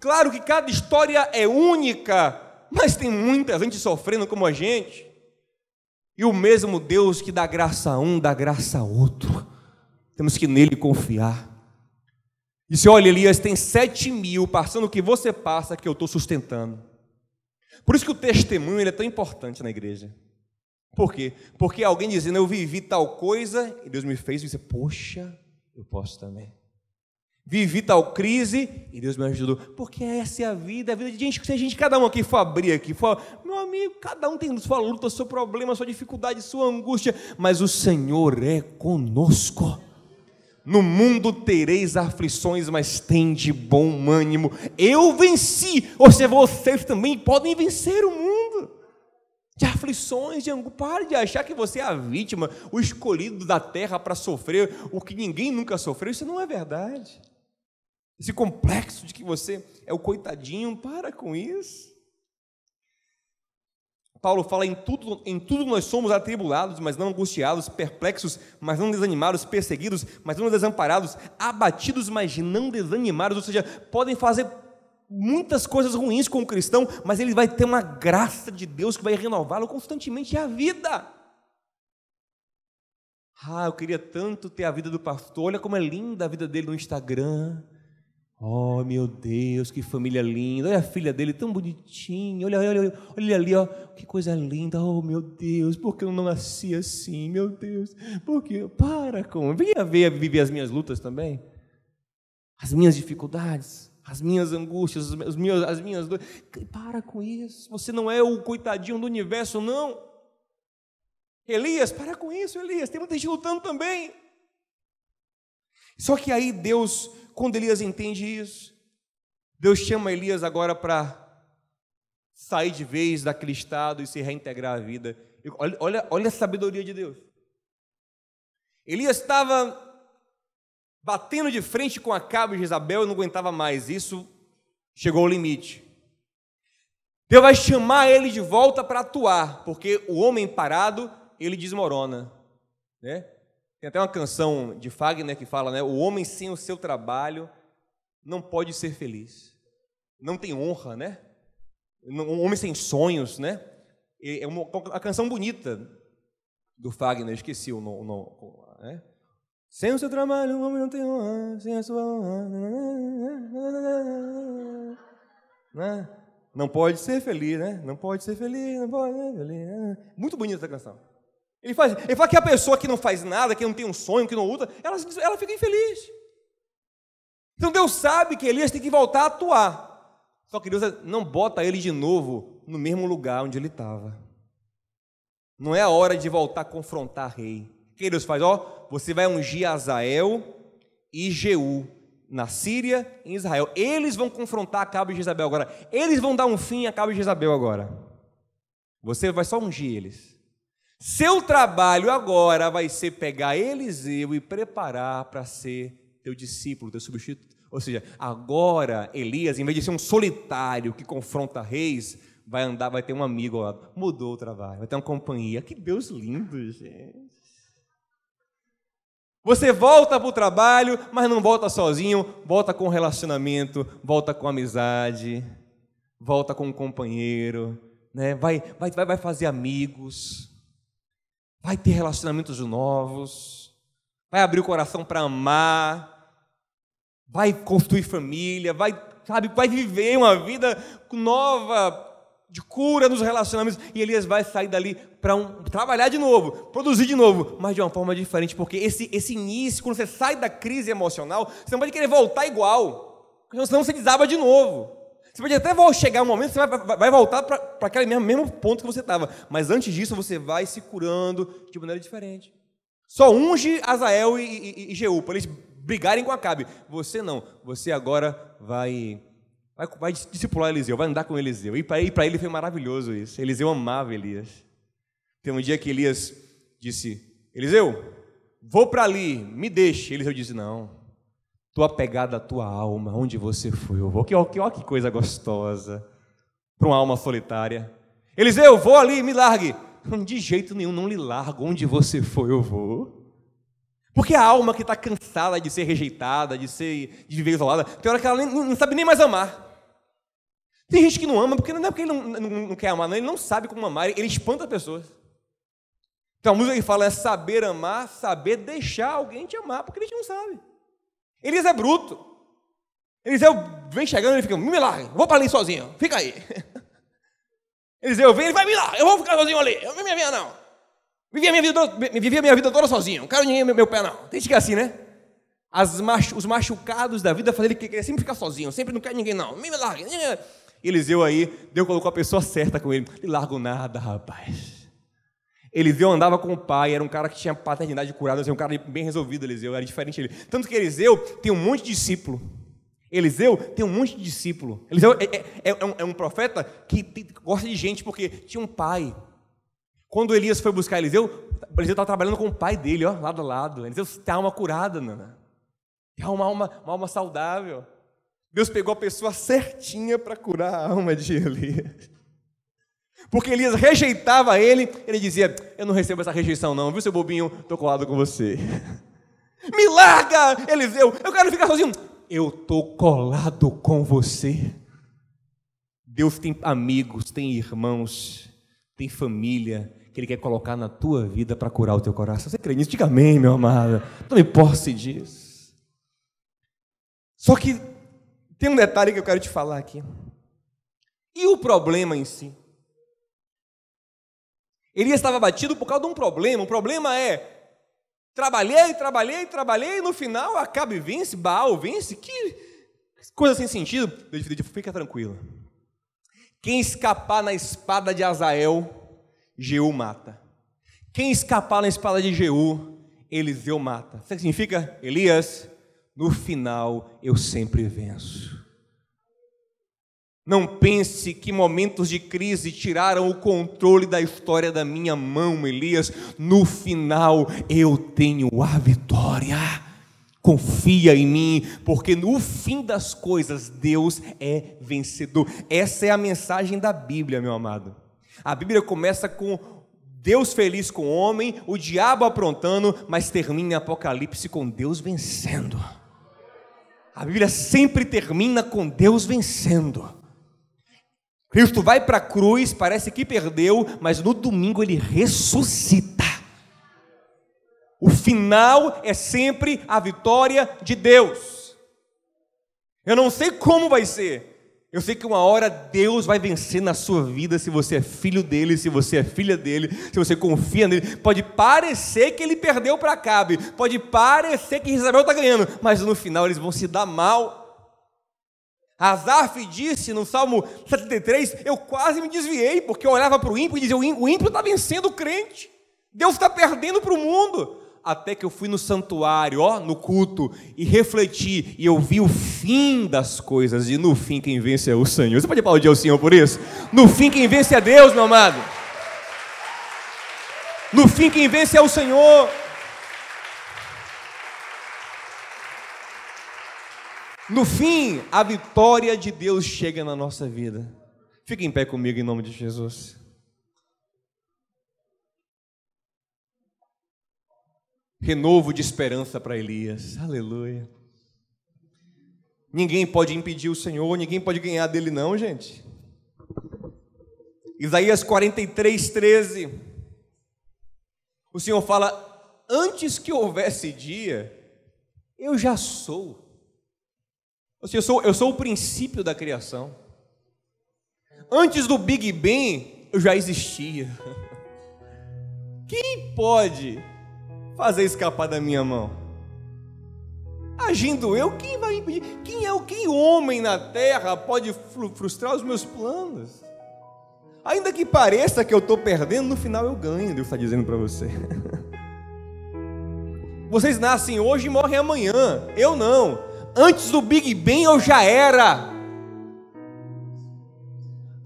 Claro que cada história é única, mas tem muita gente sofrendo como a gente. E o mesmo Deus que dá graça a um, dá graça a outro. Temos que nele confiar. E se olha, Elias, tem sete mil passando o que você passa que eu estou sustentando. Por isso que o testemunho ele é tão importante na igreja. Por quê? Porque alguém dizendo, eu vivi tal coisa, e Deus me fez, e você, poxa, eu posso também. Vivi tal crise e Deus me ajudou. Porque essa é a vida, a vida de gente. Se a gente, cada um aqui for abrir aqui, for, meu amigo, cada um tem sua luta, seu problema, sua dificuldade, sua angústia, mas o Senhor é conosco. No mundo tereis aflições, mas tem de bom ânimo. Eu venci, ou seja, vocês também podem vencer o mundo. De aflições, de angústia. Pare de achar que você é a vítima, o escolhido da terra para sofrer o que ninguém nunca sofreu. Isso não é verdade. Esse complexo de que você é o coitadinho, para com isso. Paulo fala em tudo, em tudo nós somos atribulados, mas não angustiados, perplexos, mas não desanimados, perseguidos, mas não desamparados, abatidos, mas não desanimados, ou seja, podem fazer muitas coisas ruins com o cristão, mas ele vai ter uma graça de Deus que vai renová-lo constantemente a vida. Ah, eu queria tanto ter a vida do pastor, olha como é linda a vida dele no Instagram. Oh, meu Deus, que família linda. Olha a filha dele tão bonitinha. Olha, olha, olha, olha ali, ó. Que coisa linda. Oh, meu Deus, por que eu não nasci assim? Meu Deus, por que? Para com. Venha ver, viver as minhas lutas também. As minhas dificuldades, as minhas angústias, as minhas, as minhas dores. Para com isso. Você não é o coitadinho do universo, não. Elias, para com isso, Elias. Tem muita gente lutando também. Só que aí Deus quando Elias entende isso, Deus chama Elias agora para sair de vez daquele estado e se reintegrar à vida. Olha, olha, olha a sabedoria de Deus. Elias estava batendo de frente com Acabe e Jezabel e não aguentava mais. Isso chegou ao limite. Deus vai chamar ele de volta para atuar, porque o homem parado, ele desmorona. Né? Tem até uma canção de Fagner que fala, né? O homem sem o seu trabalho não pode ser feliz. Não tem honra, né? Um homem sem sonhos, né? É uma, canção bonita do Fagner, esqueci o nome. Né? Sem o seu trabalho, o homem não tem honra, sem a sua honra. Né? Não pode ser feliz, né? Não pode ser feliz, não pode ser feliz. Né? Muito bonita essa canção. Ele, faz, ele fala que a pessoa que não faz nada, que não tem um sonho, que não luta, ela, ela fica infeliz. Então Deus sabe que Elias tem que voltar a atuar. Só que Deus não bota ele de novo no mesmo lugar onde ele estava. Não é a hora de voltar a confrontar rei. O que Deus faz? Ó, você vai ungir Azael e Jeú na Síria e em Israel. Eles vão confrontar a Cabo de Jezabel agora. Eles vão dar um fim a Cabo de Jezabel agora. Você vai só ungir eles. Seu trabalho agora vai ser pegar Eliseu e preparar para ser teu discípulo, teu substituto. Ou seja, agora Elias, em vez de ser um solitário que confronta reis, vai andar, vai ter um amigo ao lado. Mudou o trabalho, vai ter uma companhia. Que Deus lindo, gente. Você volta para o trabalho, mas não volta sozinho, volta com relacionamento, volta com amizade, volta com um companheiro, né? vai, vai, vai fazer amigos vai ter relacionamentos novos, vai abrir o coração para amar, vai construir família, vai, sabe, vai viver uma vida nova de cura nos relacionamentos. E Elias vai sair dali para um, trabalhar de novo, produzir de novo, mas de uma forma diferente, porque esse, esse início, quando você sai da crise emocional, você não pode querer voltar igual, senão você desaba de novo. Você pode até chegar um momento que você vai, vai voltar para aquele mesmo, mesmo ponto que você estava. Mas antes disso, você vai se curando de maneira diferente. Só unge Azael e, e, e Jeú, para eles brigarem com Acabe. Você não. Você agora vai, vai, vai discipular Eliseu, vai andar com Eliseu. E para ele foi maravilhoso isso. Eliseu amava Elias. Tem um dia que Elias disse: Eliseu, vou para ali, me deixe. Eliseu disse: Não, Estou apegado à tua alma, onde você foi, eu vou. Que, que, olha que coisa gostosa para uma alma solitária. Eliseu, vou ali, me largue. De jeito nenhum, não lhe largo. Onde você foi, eu vou. Porque a alma que está cansada de ser rejeitada, de ser de viver isolada, tem hora que ela nem, não sabe nem mais amar. Tem gente que não ama, porque não é porque ele não, não, não quer amar, não, ele não sabe como amar, ele espanta pessoas. Então a música que fala é saber amar, saber deixar alguém te amar, porque a gente não sabe. Elias é bruto. Eliseu vem chegando ele fica, me largue, vou para ali sozinho, fica aí. Eliseu vem, ele vai me lá, eu vou ficar sozinho ali, eu não me minha não. Vivi a minha vida, vivi a minha vida toda sozinho, não quero ninguém no meu pé não. Tem que assim, né? As os machucados da vida fazem ele querer sempre ficar sozinho, sempre não quer ninguém não. Me largue. Eliseu aí, Deus colocou a pessoa certa com ele. Ele largou nada, rapaz. Eliseu andava com o pai, era um cara que tinha paternidade curada, era um cara bem resolvido, Eliseu, era diferente dele. Tanto que Eliseu tem um monte de discípulo. Eliseu tem um monte de discípulo. Eliseu é, é, é, um, é um, profeta que tem, gosta de gente porque tinha um pai. Quando Elias foi buscar Eliseu, Eliseu estava trabalhando com o pai dele, ó, lado a lado. Eliseu tem alma curada, Nana. Tem uma alma, uma alma saudável. Deus pegou a pessoa certinha para curar a alma de Elias. Porque Elias rejeitava ele, ele dizia: Eu não recebo essa rejeição, não, viu, seu bobinho? Estou colado com você. Me larga, Eliseu, eu quero ficar sozinho. Eu estou colado com você. Deus tem amigos, tem irmãos, tem família que Ele quer colocar na tua vida para curar o teu coração. Você crê nisso? Diga amém, meu amado. Tome posse disso. Só que tem um detalhe que eu quero te falar aqui. E o problema em si? Elias estava batido por causa de um problema. O problema é trabalhei, trabalhei, trabalhei, e no final acaba e vence, Baal vence. Que coisa sem sentido. Deus disse, fica tranquilo. Quem escapar na espada de Azael, Jeú mata. Quem escapar na espada de Jeú, Eliseu mata. Isso significa, Elias, no final eu sempre venço. Não pense que momentos de crise tiraram o controle da história da minha mão, Elias. No final eu tenho a vitória. Confia em mim, porque no fim das coisas Deus é vencedor. Essa é a mensagem da Bíblia, meu amado. A Bíblia começa com Deus feliz com o homem, o diabo aprontando, mas termina em Apocalipse com Deus vencendo. A Bíblia sempre termina com Deus vencendo. Cristo vai para a cruz, parece que perdeu, mas no domingo ele ressuscita. O final é sempre a vitória de Deus. Eu não sei como vai ser, eu sei que uma hora Deus vai vencer na sua vida se você é filho dele, se você é filha dele, se você confia nele. Pode parecer que ele perdeu para Cabe, pode parecer que Isabel está ganhando, mas no final eles vão se dar mal. Azaf disse no Salmo 73: Eu quase me desviei, porque eu olhava para o ímpio e dizia: O ímpio está vencendo o crente, Deus está perdendo para o mundo. Até que eu fui no santuário, ó, no culto, e refleti, e eu vi o fim das coisas, e no fim quem vence é o Senhor. Você pode aplaudir ao Senhor por isso? No fim quem vence é Deus, meu amado. No fim quem vence é o Senhor. No fim, a vitória de Deus chega na nossa vida. Fique em pé comigo em nome de Jesus. Renovo de esperança para Elias. Aleluia. Ninguém pode impedir o Senhor, ninguém pode ganhar dele, não, gente. Isaías 43, 13. O Senhor fala: Antes que houvesse dia, eu já sou. Eu sou, eu sou o princípio da criação. Antes do Big Bang, eu já existia. Quem pode fazer escapar da minha mão? Agindo eu, quem vai impedir? Quem é o que homem na terra pode frustrar os meus planos? Ainda que pareça que eu estou perdendo, no final eu ganho, Deus está dizendo para você. Vocês nascem hoje e morrem amanhã. Eu não. Antes do Big Bang eu já era.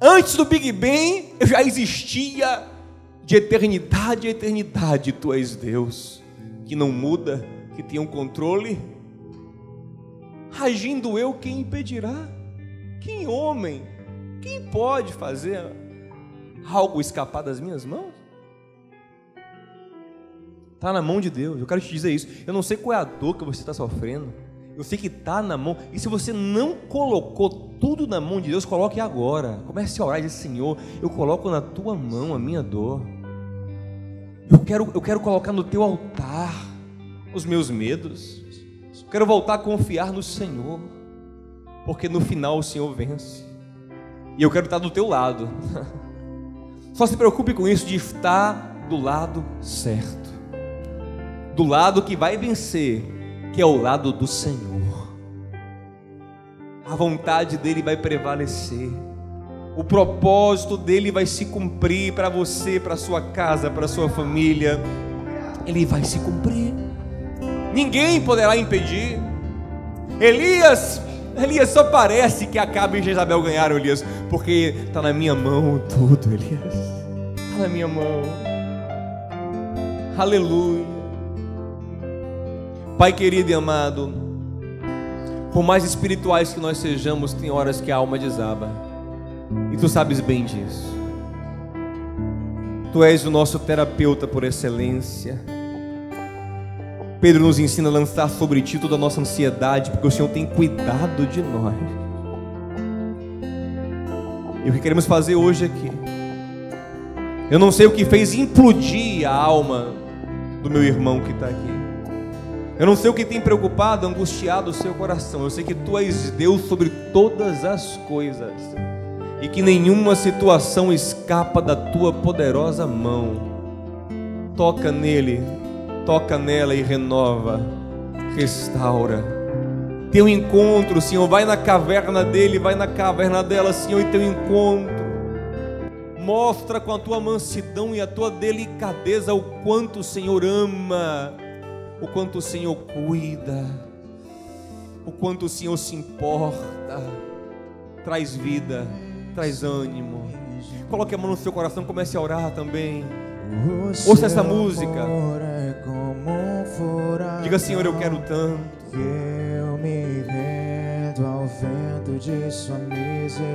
Antes do Big Bang eu já existia. De eternidade a eternidade, tu és Deus, que não muda, que tem um controle Agindo eu, quem impedirá? Quem homem? Quem pode fazer algo escapar das minhas mãos? Está na mão de Deus. Eu quero te dizer isso. Eu não sei qual é a dor que você está sofrendo. Eu sei que está na mão. E se você não colocou tudo na mão de Deus, coloque agora. Comece a orar e dizer, Senhor, eu coloco na tua mão a minha dor. Eu quero, eu quero colocar no teu altar os meus medos. Eu quero voltar a confiar no Senhor. Porque no final o Senhor vence. E eu quero estar do teu lado. Só se preocupe com isso de estar do lado certo. Do lado que vai vencer, que é o lado do Senhor. A vontade dele vai prevalecer. O propósito dele vai se cumprir para você, para sua casa, para sua família. Ele vai se cumprir. Ninguém poderá impedir. Elias Elias, só parece que Acabe e Jezabel ganharam, Elias, porque está na minha mão tudo, Elias. Está na minha mão. Aleluia. Pai querido e amado, por mais espirituais que nós sejamos, tem horas que a alma desaba. E tu sabes bem disso. Tu és o nosso terapeuta por excelência. Pedro nos ensina a lançar sobre ti toda a nossa ansiedade, porque o Senhor tem cuidado de nós. E o que queremos fazer hoje aqui? Eu não sei o que fez implodir a alma do meu irmão que está aqui. Eu não sei o que tem preocupado, angustiado o seu coração. Eu sei que tu és Deus sobre todas as coisas e que nenhuma situação escapa da tua poderosa mão. Toca nele toca nela e renova, restaura. Teu encontro, Senhor, vai na caverna dele, vai na caverna dela, Senhor, e teu encontro. Mostra com a tua mansidão e a tua delicadeza o quanto o Senhor ama, o quanto o Senhor cuida, o quanto o Senhor se importa. Traz vida, traz ânimo. Coloque a mão no seu coração, comece a orar também. Ouça essa música. Diga, Senhor, eu quero tanto. Eu me rendo ao vento de Sua misericórdia.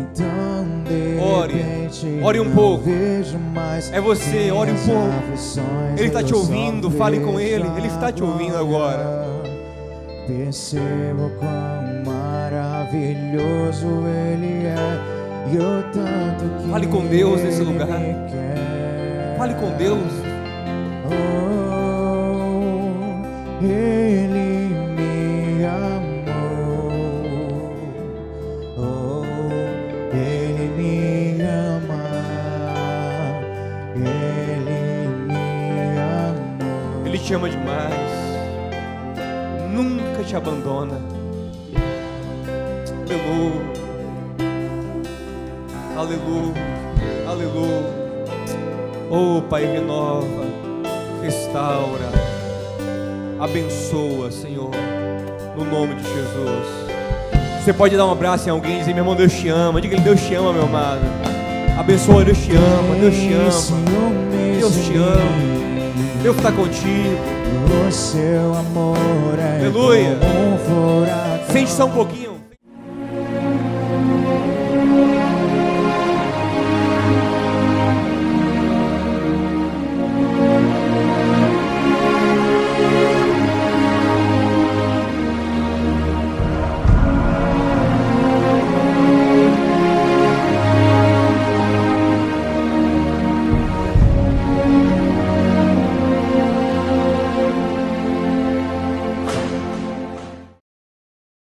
Então, ore, um pouco. é você, ore um pouco. Ele está te ouvindo, fale com Ele, Ele está te ouvindo agora. Percebo quão maravilhoso Ele é. Fale com Deus nesse lugar. Fale com Deus. Oh, Ele te ama demais. Nunca te abandona. Aleluia. Aleluia. Aleluia. Oh, Pai, renova, restaura, abençoa, Senhor, no nome de Jesus. Você pode dar um abraço em alguém e dizer, meu irmão, Deus te ama. Diga ele, Deus te ama, meu amado. Abençoa, Deus te ama, Deus te ama. Deus te ama. Deus está contigo. O seu amor é Aleluia. Sente só um pouquinho.